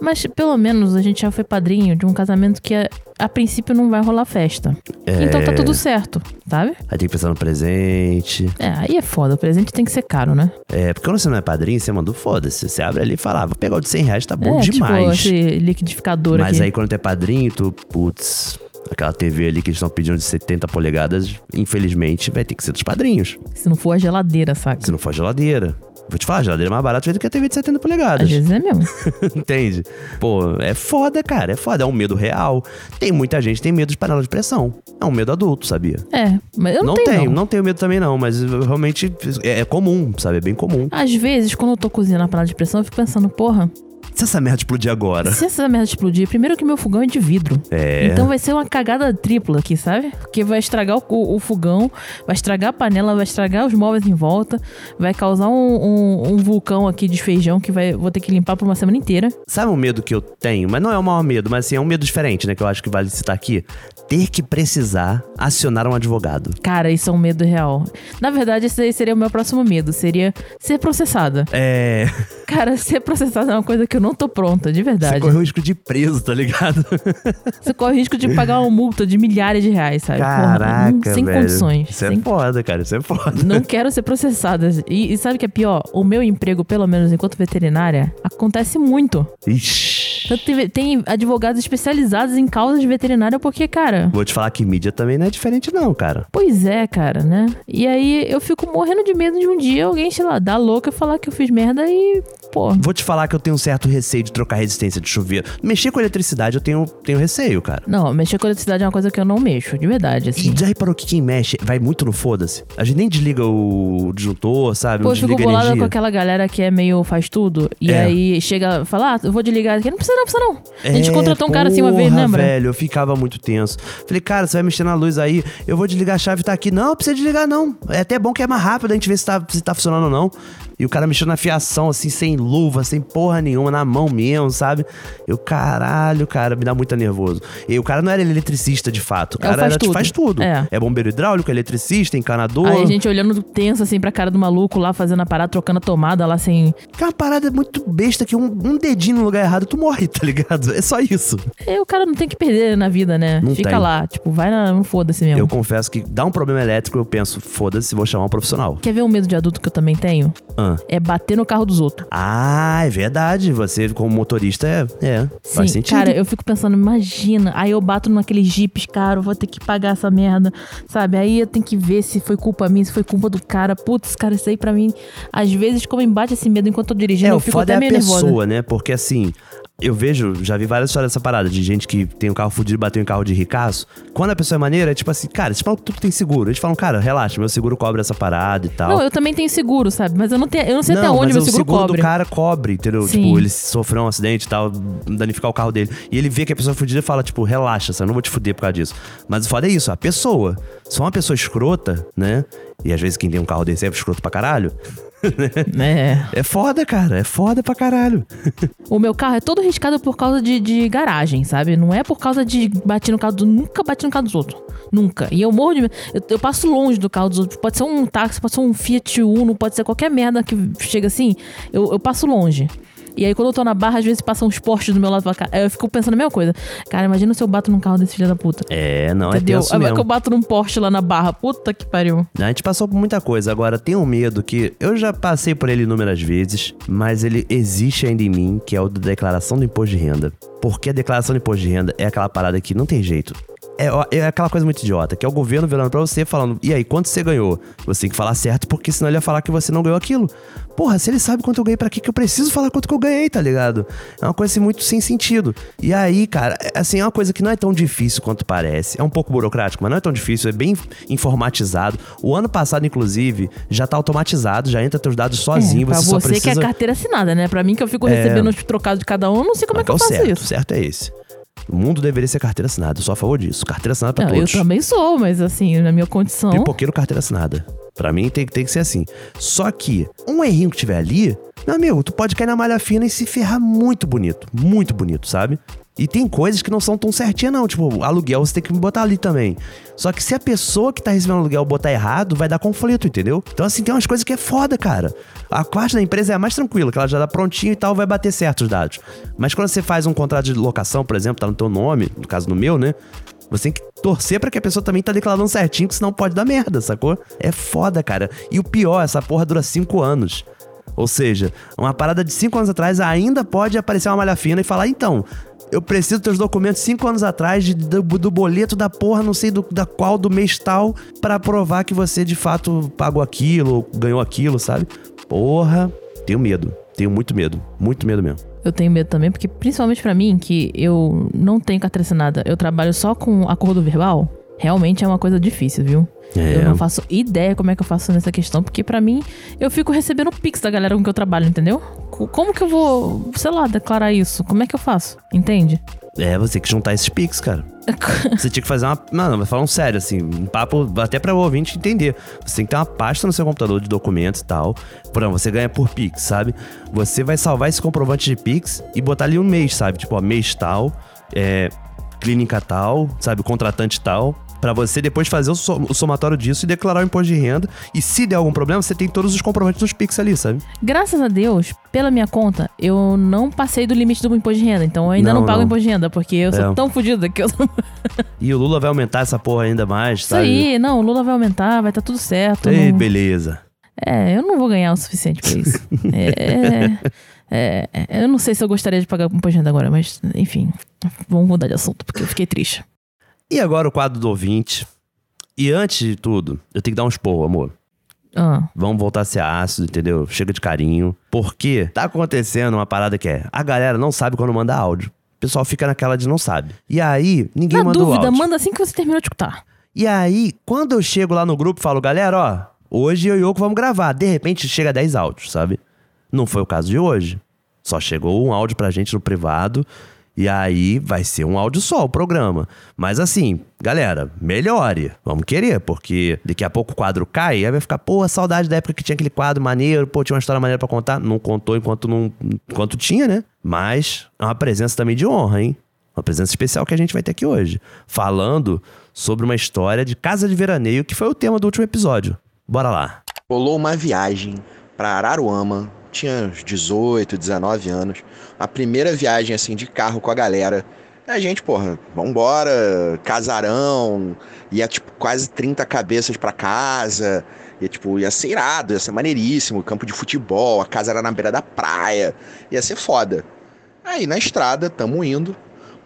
Mas pelo menos a gente já foi padrinho de um casamento que a, a princípio não vai rolar festa. Então tá tudo certo, sabe? Aí tem que pensar no presente. É, aí é foda. O presente tem que ser caro, né? É, porque quando você não é padrinho, você manda o foda-se. Você abre ali e fala, ah, vou pegar o de 100 reais, tá bom é, tipo demais. esse liquidificador Mas aqui. aí quando tu é padrinho, tu, putz, aquela TV ali que eles estão pedindo de 70 polegadas, infelizmente vai ter que ser dos padrinhos. Se não for a geladeira, saca? Se não for a geladeira. Vou te falar, a geladeira é mais barata do que a TV de 70 polegadas. Às vezes é mesmo. Entende? Pô, é foda, cara. É foda. É um medo real. Tem muita gente que tem medo de panela de pressão. É um medo adulto, sabia? É, mas eu não, não tenho. tenho, não. não tenho medo também não, mas realmente é, é comum, sabe? É bem comum. Às vezes, quando eu tô cozinhando na panela de pressão, eu fico pensando, porra, Se essa merda explodir agora. se essa merda explodir, primeiro que meu fogão é de vidro. É. Então vai ser uma cagada tripla aqui, sabe? Porque vai estragar o, o- o fogão, vai estragar a panela, vai estragar os móveis em volta, vai causar um, um- um vulcão aqui de feijão que vai, vou ter que limpar por uma semana inteira. Sabe um medo que eu tenho? Mas não é o maior medo, mas assim, é um medo diferente, né? Que eu acho que vale citar aqui. Ter que precisar acionar um advogado. Cara, isso é um medo real. Na verdade, esse aí seria o meu próximo medo. Seria ser processada. É. Cara, ser processada é uma coisa que eu não tô pronta, de Você verdade. corre o risco de ir preso, tá ligado? Você corre o risco de pagar uma multa de milhares de reais, sabe? Porra, Caraca, não- sem velho. condições. Isso sem é foda, cara. Isso é foda. Não quero ser processada. E, e sabe o que é pior? O meu emprego, pelo menos enquanto veterinária, acontece muito. Ixi. Tanto tem, tem advogados especializados em causas de veterinária porque, cara. Vou te falar que mídia também não é diferente, não, cara. Pois é, cara, né? E aí eu fico morrendo de medo de um dia alguém, sei lá, dar louca e falar que eu fiz merda e, pô. Vou te falar que eu tenho um certo receio de trocar resistência de chuveiro. Mexer com eletricidade eu tenho, tenho receio, cara. Não, mexer com eletricidade é uma coisa que eu não mexo, de verdade, assim. E já reparou que quem mexe vai muito no foda-se? A gente nem desliga o disjuntor, sabe? Pô, não eu fico bolada energia. com aquela galera que é meio faz tudo. E É. aí chega, fala, ah, eu vou desligar aqui. Não precisa não, precisa não. A gente É, contratou um cara assim uma vez, porra, lembra? velho, eu ficava muito tenso. Falei, cara, você vai mexer na luz aí, eu vou desligar a chave, tá aqui. Não, precisa desligar não. É até bom que é mais rápido a gente ver se tá, se tá funcionando ou não. E o cara mexendo na fiação, assim, sem luva, sem porra nenhuma, na mão mesmo, sabe? Eu, caralho, cara, me dá muito nervoso. E o cara não era eletricista, de fato. O É o cara faz era, tudo. faz tudo. É. bombeiro hidráulico, é eletricista, encanador. Aí a gente olhando tenso assim pra cara do maluco lá, fazendo a parada, trocando a tomada lá sem. Que é uma parada muito besta que um, um dedinho no lugar errado, tu morre, tá ligado? É só isso. E o cara não tem que perder na vida, né? Não Fica tem. lá, tipo, vai na. Não foda-se mesmo. Eu confesso que dá um problema elétrico, eu penso, foda-se, vou chamar um profissional. Quer ver um medo de adulto que eu também tenho? Ah. É bater no carro dos outros. Ah, é verdade. Você, como motorista, é. é faz Sim, sentido. cara, eu fico pensando, imagina, aí eu bato naqueles jipes, cara, vou ter que pagar essa merda, sabe? Aí eu tenho que ver se foi culpa minha, se foi culpa do cara. Putz, cara, isso aí pra mim, às vezes, como embate esse medo enquanto eu tô dirigindo, É, eu fico até é a meio nervosa. pessoa, né? Porque assim, eu vejo, já vi várias histórias dessa parada, de gente que tem um carro fudido e bateu em carro de ricaço. Quando a pessoa é maneira, é tipo assim, cara, eles falam que tudo tem seguro. Eles falam, cara, relaxa, meu seguro cobre essa parada e tal. Não, eu também tenho seguro, sabe? Mas eu não, tenho, eu não sei até onde mas meu o seguro, seguro cobre. do cara cobre, entendeu? Sim. Tipo, ele sofreu um acidente e tal, danificar o carro dele. E ele vê que a pessoa é fudida e fala, tipo, relaxa, sabe? eu não vou te fuder por causa disso. Mas o foda é isso, a pessoa. Só uma pessoa escrota, né? E às vezes quem tem um carro desse é escroto pra caralho. É. É foda, cara. É foda pra caralho. O meu carro é todo riscado por causa de, de garagem, sabe? Não é por causa de bater no carro do. Nunca bati no carro dos outros. Nunca. E eu morro de. Eu, eu passo longe do carro dos outros. Pode ser um táxi, pode ser um Fiat Uno, pode ser qualquer merda que chega assim. Eu, eu passo longe. E aí, quando eu tô na barra, às vezes passam uns postes do meu lado pra cá. Eu fico pensando a mesma coisa. Cara, imagina se eu bato num carro desse filho da puta. É, não, é Entendeu? tenso Agora que mesmo. eu bato num poste lá na barra. Puta que pariu. A gente passou por muita coisa. Agora, tem um medo que eu já passei por ele inúmeras vezes, mas ele existe ainda em mim, que é o da declaração do imposto de renda. Porque a declaração do imposto de renda é aquela parada que não tem jeito. É, é aquela coisa muito idiota, que é o governo virando pra você falando, e aí, quanto você ganhou? Você tem que falar certo, porque senão ele ia falar que você não ganhou aquilo. Porra, se ele sabe quanto eu ganhei, pra que que eu preciso falar quanto que eu ganhei, tá ligado? É uma coisa assim, muito sem sentido. E aí, cara, é, assim, é uma coisa que não é tão difícil quanto parece. É um pouco burocrático, mas não é tão difícil, é bem informatizado. O ano passado, inclusive, já tá automatizado, já entra teus dados sozinho, é, pra você, você, só precisa... que é carteira assinada, né? Pra mim que eu fico recebendo os trocados de cada um, eu não sei como é que é eu o faço certo, isso. O certo é esse. O mundo deveria ser carteira assinada, eu sou a favor disso. Carteira assinada pra Não, eu todos. também sou, mas assim, na minha condição. Pipoqueiro carteira assinada. Pra mim tem, tem que ser assim. Só que um errinho que tiver ali, meu amigo, tu pode cair na malha fina e se ferrar muito bonito. Muito bonito, sabe? E tem coisas que não são tão certinhas, não. Tipo, aluguel você tem que botar ali também. Só que se a pessoa que tá recebendo aluguel botar errado, vai dar conflito, entendeu? Então, assim, tem umas coisas que é foda, cara. A parte da empresa é a mais tranquila, que ela já dá prontinho e tal, vai bater certo os dados. Mas quando você faz um contrato de locação, por exemplo, tá no teu nome, no caso no meu, né? Você tem que torcer pra que a pessoa também tá declarando certinho, que senão pode dar merda, sacou? É foda, cara. E o pior, essa porra dura cinco anos. Ou seja, uma parada de cinco anos atrás ainda pode aparecer uma malha fina e falar, então, eu preciso dos teus documentos cinco anos atrás de, do, do boleto da porra, não sei do, da qual, do mês tal, pra provar que você de fato pagou aquilo, ou ganhou aquilo, sabe? Porra, tenho medo. Tenho muito medo. Muito medo mesmo. Eu tenho medo também, porque principalmente pra mim, que eu não tenho carteira assinada, eu trabalho só com acordo verbal, realmente é uma coisa difícil, viu? É. Eu não faço ideia como é que eu faço nessa questão, porque pra mim, eu fico recebendo pix da galera com que eu trabalho, entendeu? Co- Como que eu vou, sei lá, declarar isso? Como é que eu faço? Entende? É, você tem que juntar esses pics, cara. Você tinha que fazer uma. Mano, falando sério, assim, um papo até pra o ouvinte entender. Você tem que ter uma pasta no seu computador de documentos e tal. Por exemplo, você ganha por Pix, sabe? Você vai salvar esse comprovante de Pix e botar ali um mês, sabe? Tipo, ó, mês tal, é, clínica tal, sabe? Contratante tal. Pra você depois fazer o, so- o somatório disso e declarar o imposto de renda. E se der algum problema, você tem todos os comprovantes dos Pix ali, sabe? Graças a Deus, pela minha conta, eu não passei do limite do imposto de renda. Então eu ainda não, Não, pago não. imposto de renda, porque eu sou É. tão fodida que eu não. E o Lula vai aumentar essa porra ainda mais, Isso sabe? aí, não, o Lula vai aumentar, vai estar tudo certo. Ei, não- beleza. É, eu não vou ganhar o suficiente pra isso. é, é, é, eu não sei se eu gostaria de pagar imposto de renda agora, mas enfim, vamos mudar de assunto, porque eu fiquei triste. E agora o quadro do ouvinte. E antes de tudo, eu tenho que dar um esporro, amor. Ah, Vamos voltar a ser ácido, entendeu? Chega de carinho. Porque tá acontecendo uma parada que é: a galera não sabe quando manda áudio. O pessoal fica naquela de não sabe. E aí, ninguém na manda dúvida, áudio. manda assim que você terminou de escutar. E aí, quando eu chego lá no grupo, falo, galera, ó, hoje eu e o Yoko vamos gravar. De repente chega 10 áudios, sabe? Não foi o caso de hoje. Só chegou um áudio pra gente no privado. E aí vai ser um áudio só o programa. Mas assim, galera, melhore. Vamos querer, porque daqui a pouco o quadro cai, aí vai ficar, pô, saudade da época que tinha aquele quadro maneiro, pô, tinha uma história maneira pra contar. Não contou enquanto não enquanto tinha, né? Mas é uma presença também de honra, hein? Uma presença especial que a gente vai ter aqui hoje. Falando sobre uma história de casa de veraneio, que foi o tema do último episódio. Bora lá. Rolou uma viagem para Araruama, tinha uns 18, 19 anos. A primeira viagem assim de carro com a galera. A gente, porra, vambora, casarão, ia tipo quase 30 cabeças pra casa. Ia, tipo, ia ser irado, ia ser maneiríssimo, campo de futebol, a casa era na beira da praia, ia ser foda. Aí na estrada, tamo indo,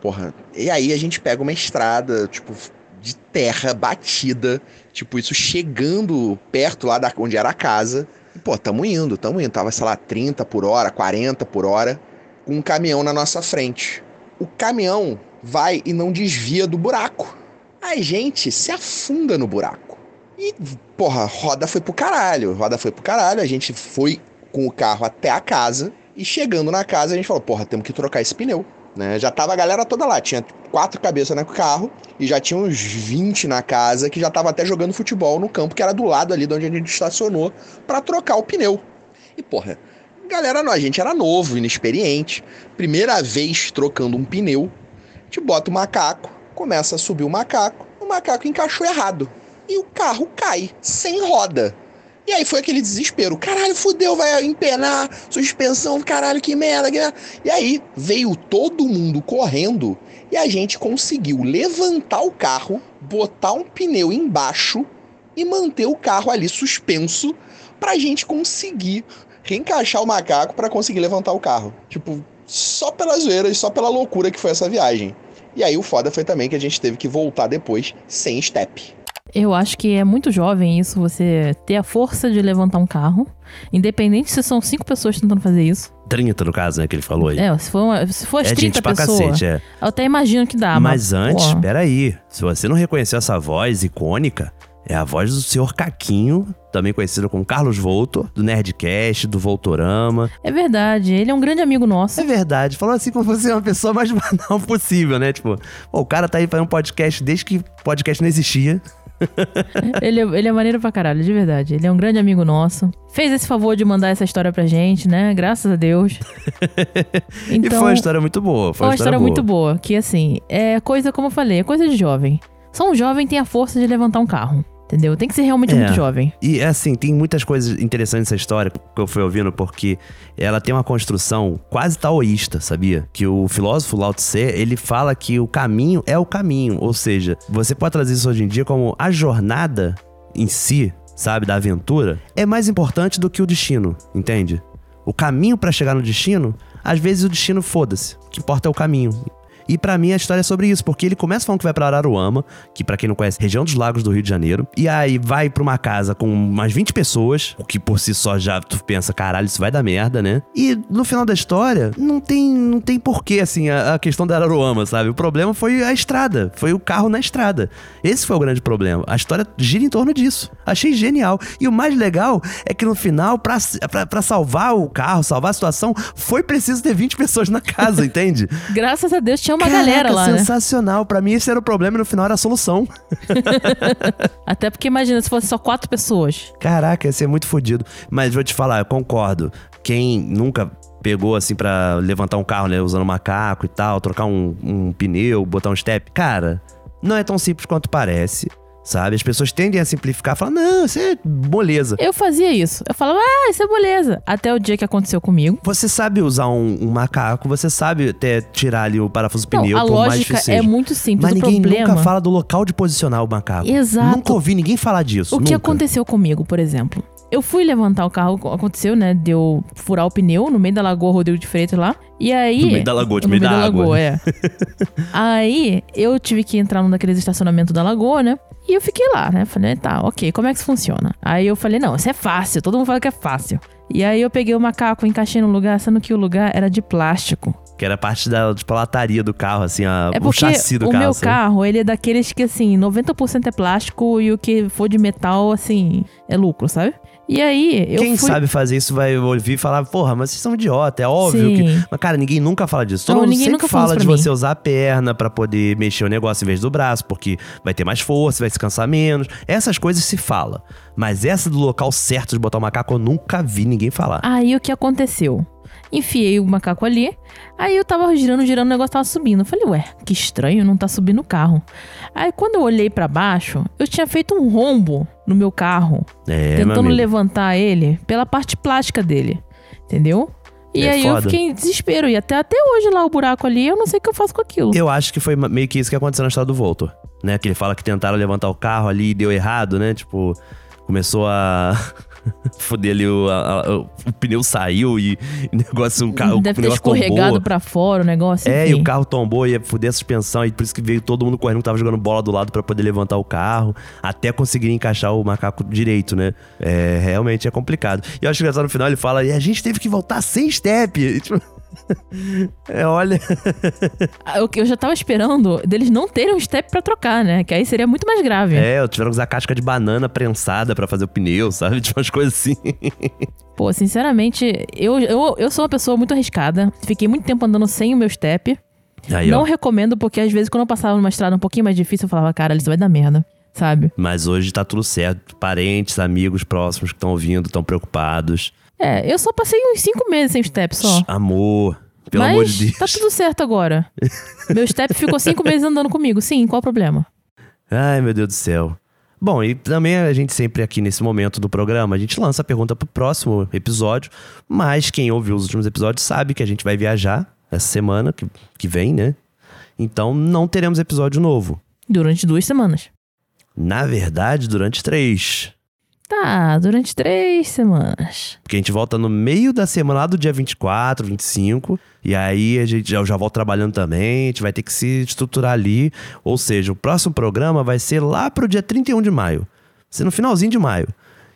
porra, e aí a gente pega uma estrada, tipo, de terra batida, tipo, isso chegando perto lá da onde era a casa. E, pô, tamo indo, tamo indo. Tava, sei lá, 30 por hora, 40 por hora, com um caminhão na nossa frente. O caminhão vai e não desvia do buraco. A gente se afunda no buraco. E, porra, roda foi pro caralho. Roda foi pro caralho. A gente foi com o carro até a casa. E chegando na casa, a gente falou, porra, temos que trocar esse pneu. Né? Já tava a galera toda lá. Tinha quatro cabeças no carro. E já tinha uns 20 na casa que já tava até jogando futebol no campo, que era do lado ali de onde a gente estacionou, pra trocar o pneu. E, porra, galera, a gente era novo, inexperiente. Primeira vez trocando um pneu. Gente bota o macaco, começa a subir o macaco. O macaco encaixou errado. E o carro cai, sem roda. E aí foi aquele desespero. Caralho, fudeu, vai empenar, suspensão, caralho, que merda, que merda. E aí veio todo mundo correndo e a gente conseguiu levantar o carro, botar um pneu embaixo e manter o carro ali suspenso pra gente conseguir reencaixar o macaco pra conseguir levantar o carro. Tipo, só pela zoeira e só pela loucura que foi essa viagem. E aí o foda foi também que a gente teve que voltar depois sem step. Eu acho que é muito jovem isso, você ter a força de levantar um carro. Independente se são cinco pessoas tentando fazer isso. 30 no caso, né, que ele falou aí. É, se for, uma- se for as É 30 gente pra pessoas, cacete, é. eu até imagino que dá. Mas antes, pô, peraí. Se você não reconheceu essa voz icônica, é a voz do senhor Caquinho, também conhecido como Carlos Voltor, do Nerdcast, do Voltorama. É verdade, ele é um grande amigo nosso. É verdade, falou assim como você é uma pessoa mais banal possível, né? Tipo, o cara tá aí fazendo podcast desde que podcast não existia. ele, é- ele é maneiro pra caralho, de verdade. Ele é um grande amigo nosso. Fez esse favor de mandar essa história pra gente, né? Graças a Deus. e foi uma história muito boa. Foi, Foi uma história boa. muito boa, que assim, é coisa, como eu falei, é coisa de jovem. Só um jovem tem a força de levantar um carro, entendeu? Tem que ser realmente É. muito jovem. E assim, tem muitas coisas interessantes nessa história que eu fui ouvindo, porque ela tem uma construção quase taoísta, sabia? Que o filósofo Lao Tse, ele fala que o caminho é o caminho. Ou seja, você pode trazer isso hoje em dia como a jornada em si, sabe, da aventura, é mais importante do que o destino, entende? O caminho pra chegar no destino, às vezes o destino foda-se. O que importa é o caminho. E pra mim a história é sobre isso, porque ele começa falando que vai pra Araruama, que pra quem não conhece, região dos Lagos do Rio de Janeiro, e aí vai pra uma casa com umas 20 pessoas, o que por si só já tu pensa, caralho, isso vai dar merda, né? E no final da história, não tem, não tem porquê, assim, a, a questão da Araruama, sabe? O problema foi a estrada, foi o carro na estrada. Esse foi o grande problema. A história gira em torno disso. Achei genial. E o mais legal é que no final, pra, pra, pra salvar o carro, salvar a situação, foi preciso ter 20 pessoas na casa, entende? Graças a Deus tinha uma Caraca, galera lá, né? sensacional. Pra mim esse era o problema e no final era a solução. Até porque imagina se fosse só quatro pessoas. Caraca, ia ser muito fodido. Mas vou te falar, eu concordo. Quem nunca pegou assim pra levantar um carro, né, usando macaco e tal, trocar um, um pneu, botar um step, cara, não é tão simples quanto parece. Sabe? As pessoas tendem a simplificar, falar, não, isso é moleza. Eu fazia isso. Eu falava, ah, isso é beleza. Até o dia que aconteceu comigo. Você sabe usar um, um macaco, você sabe até tirar ali o parafuso Não, pneu, a por mais difícil é seja. muito simples. Mas o ninguém problema... nunca fala do local de posicionar o macaco. Exato. Nunca ouvi ninguém falar disso. O que nunca. aconteceu comigo, por exemplo? Eu fui levantar o carro, aconteceu, né? Deu furar o pneu no meio da lagoa Rodrigo de Freitas lá. E aí. No meio da lagoa, no no meio da água. lagoa, é. aí eu tive que entrar num daqueles estacionamentos da lagoa, né? E eu fiquei lá, né? Falei, tá, ok, como é que isso funciona? Aí eu falei, não, isso é fácil, todo mundo fala que é fácil. E aí eu peguei o macaco, encaixei no lugar, sendo que o lugar era de plástico. Que era parte da tipo, lataria do carro, assim, a, É o chassi do o carro. meu sabe? carro, ele é daqueles que, assim, 90% é plástico e o que for de metal, assim, é lucro, sabe? E aí, eu Quem fui... sabe fazer isso vai ouvir e falar, porra, mas vocês são idiota, é óbvio Sim. que. Mas, cara, ninguém nunca fala disso. Todo Não, mundo ninguém sempre fala de pra você mim. usar a perna pra poder mexer o negócio em vez do braço, porque vai ter mais força, vai se cansar menos. Essas coisas se fala. Mas essa do local certo de botar o macaco, eu nunca vi ninguém falar. Aí o que aconteceu? Enfiei o macaco ali, aí eu tava girando, girando, o negócio tava subindo. Eu falei, ué, que estranho, não tá subindo o carro. Aí quando eu olhei pra baixo, eu tinha feito um rombo no meu carro, é, meu tentando amigo. levantar ele pela parte plástica dele, entendeu? E É aí eu foda. fiquei em desespero, e até, até hoje lá o buraco ali, eu não sei o que eu faço com aquilo. Eu acho que foi meio que isso que aconteceu na história do Voltor. Né? Que ele fala que tentaram levantar o carro ali e deu errado, né? Tipo, começou a. Foder ali o, a- a- o pneu saiu e o negócio, o carro. Deve o ter escorregado pra fora o negócio, É, e enfim. o carro tombou e ia foder a suspensão, e por isso que veio todo mundo correndo tava jogando bola do lado pra poder levantar o carro, até conseguir encaixar o macaco direito, né? É, realmente é complicado. E eu acho engraçado no final ele fala, e a gente teve que voltar sem step. E, tipo, é, olha. Eu, eu já tava esperando deles não terem um step pra trocar, né? Que aí seria muito mais grave. É, tiveram que usar casca de banana prensada pra fazer o pneu, sabe? Tipo umas coisas assim. Pô, sinceramente, eu, eu, eu sou uma pessoa muito arriscada. Fiquei muito tempo andando sem o meu step. Aí, não ó. recomendo, porque às vezes quando eu passava numa estrada um pouquinho mais difícil, eu falava, cara, isso vai dar merda, sabe? Mas hoje tá tudo certo. Parentes, amigos próximos que estão ouvindo, estão preocupados. É, eu só passei uns cinco meses sem step só. Amor, pelo Mas amor de Deus. tá tudo certo agora. meu step ficou cinco meses andando comigo. Sim, qual o problema? Ai, meu Deus do céu. Bom, e também a gente sempre aqui nesse momento do programa, a gente lança a pergunta pro próximo episódio, mas quem ouviu os últimos episódios sabe que a gente vai viajar essa semana que, que vem, né? Então não teremos episódio novo. Durante duas semanas. Na verdade, durante três. Tá, durante três semanas. Porque a gente volta no meio da semana, lá do dia 24, 25. E aí a gente já, já volta trabalhando também. A gente vai ter que se estruturar ali. Ou seja, o próximo programa vai ser lá pro dia 31 de maio. Vai ser no finalzinho de maio.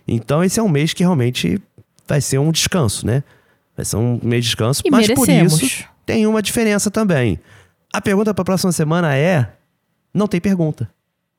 Então esse é um mês que realmente vai ser um descanso, né? Vai ser um mês de descanso. E mas por merecemos. isso tem uma diferença também. A pergunta pra próxima semana é: não tem pergunta.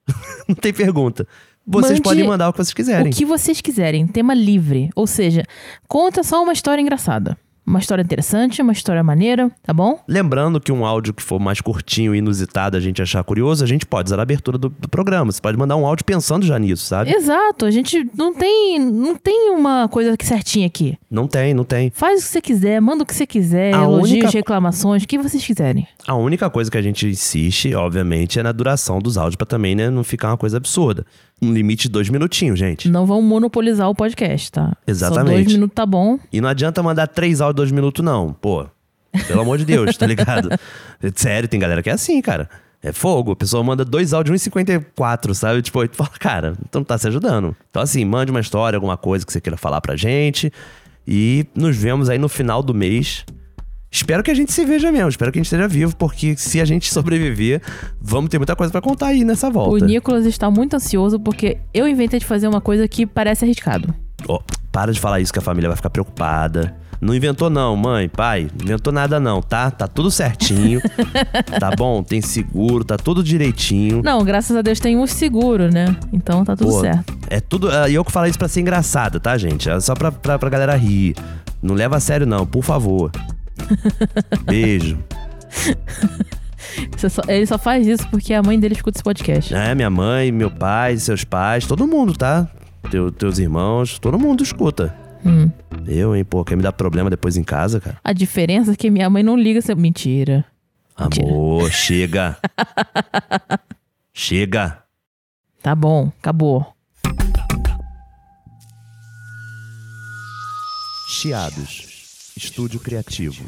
não tem pergunta. Vocês Mande podem mandar o que vocês quiserem. O que vocês quiserem, tema livre. Ou seja, conta só uma história engraçada. Uma história interessante, uma história maneira, tá bom? Lembrando que um áudio que for mais curtinho e inusitado, a gente achar curioso, a gente pode usar a abertura do, do programa. Você pode mandar um áudio pensando já nisso, sabe? Exato, a gente não tem, não tem uma coisa certinha aqui. Não tem, não tem. Faz o que você quiser, manda o que você quiser, A elogios, única- reclamações, o que vocês quiserem. A única coisa que a gente insiste, obviamente, é na duração dos áudios pra também, né, não ficar uma coisa absurda. Um limite de dois minutinhos, gente. Não vão monopolizar o podcast, tá? Só Exatamente. dois minutos tá bom. E não adianta mandar três áudios de dois minutos, não. Pô, pelo amor de Deus, tá ligado? Sério, tem galera que é assim, cara. É fogo. A pessoa manda dois áudios 1,54, sabe? Tipo, aí tu fala, cara, tu não tá se ajudando. Então, assim, mande uma história, alguma coisa que você queira falar pra gente. E nos vemos aí no final do mês. Espero que a gente se veja mesmo, espero que a gente esteja vivo, porque se a gente sobreviver, vamos ter muita coisa pra contar aí nessa O volta. Nicolas está muito ansioso porque eu inventei de fazer uma coisa que parece arriscado. Ó, para de falar isso que a família vai ficar preocupada. Não inventou não, mãe, pai. Não inventou nada não, tá? Tá tudo certinho. tá bom? Tem seguro, tá tudo direitinho. Não, graças a Deus tem um seguro, né? Então tá tudo Pô, certo. É tudo. ah, E eu que falo isso pra ser engraçado, tá, gente? É só pra, pra, pra galera rir. Não leva a sério, não, por favor. Beijo. Só- ele só faz isso porque a mãe dele escuta esse podcast. É, minha mãe, meu pai, seus pais, todo mundo, tá? Teu, teus irmãos, todo mundo escuta. Hum. Eu, hein, pô, quer me dar problema depois em casa, cara? A diferença é que minha mãe não liga. Se... Mentira. Mentira. Amor, chega. chega. Tá bom, acabou. Chiados. Estúdio Criativo.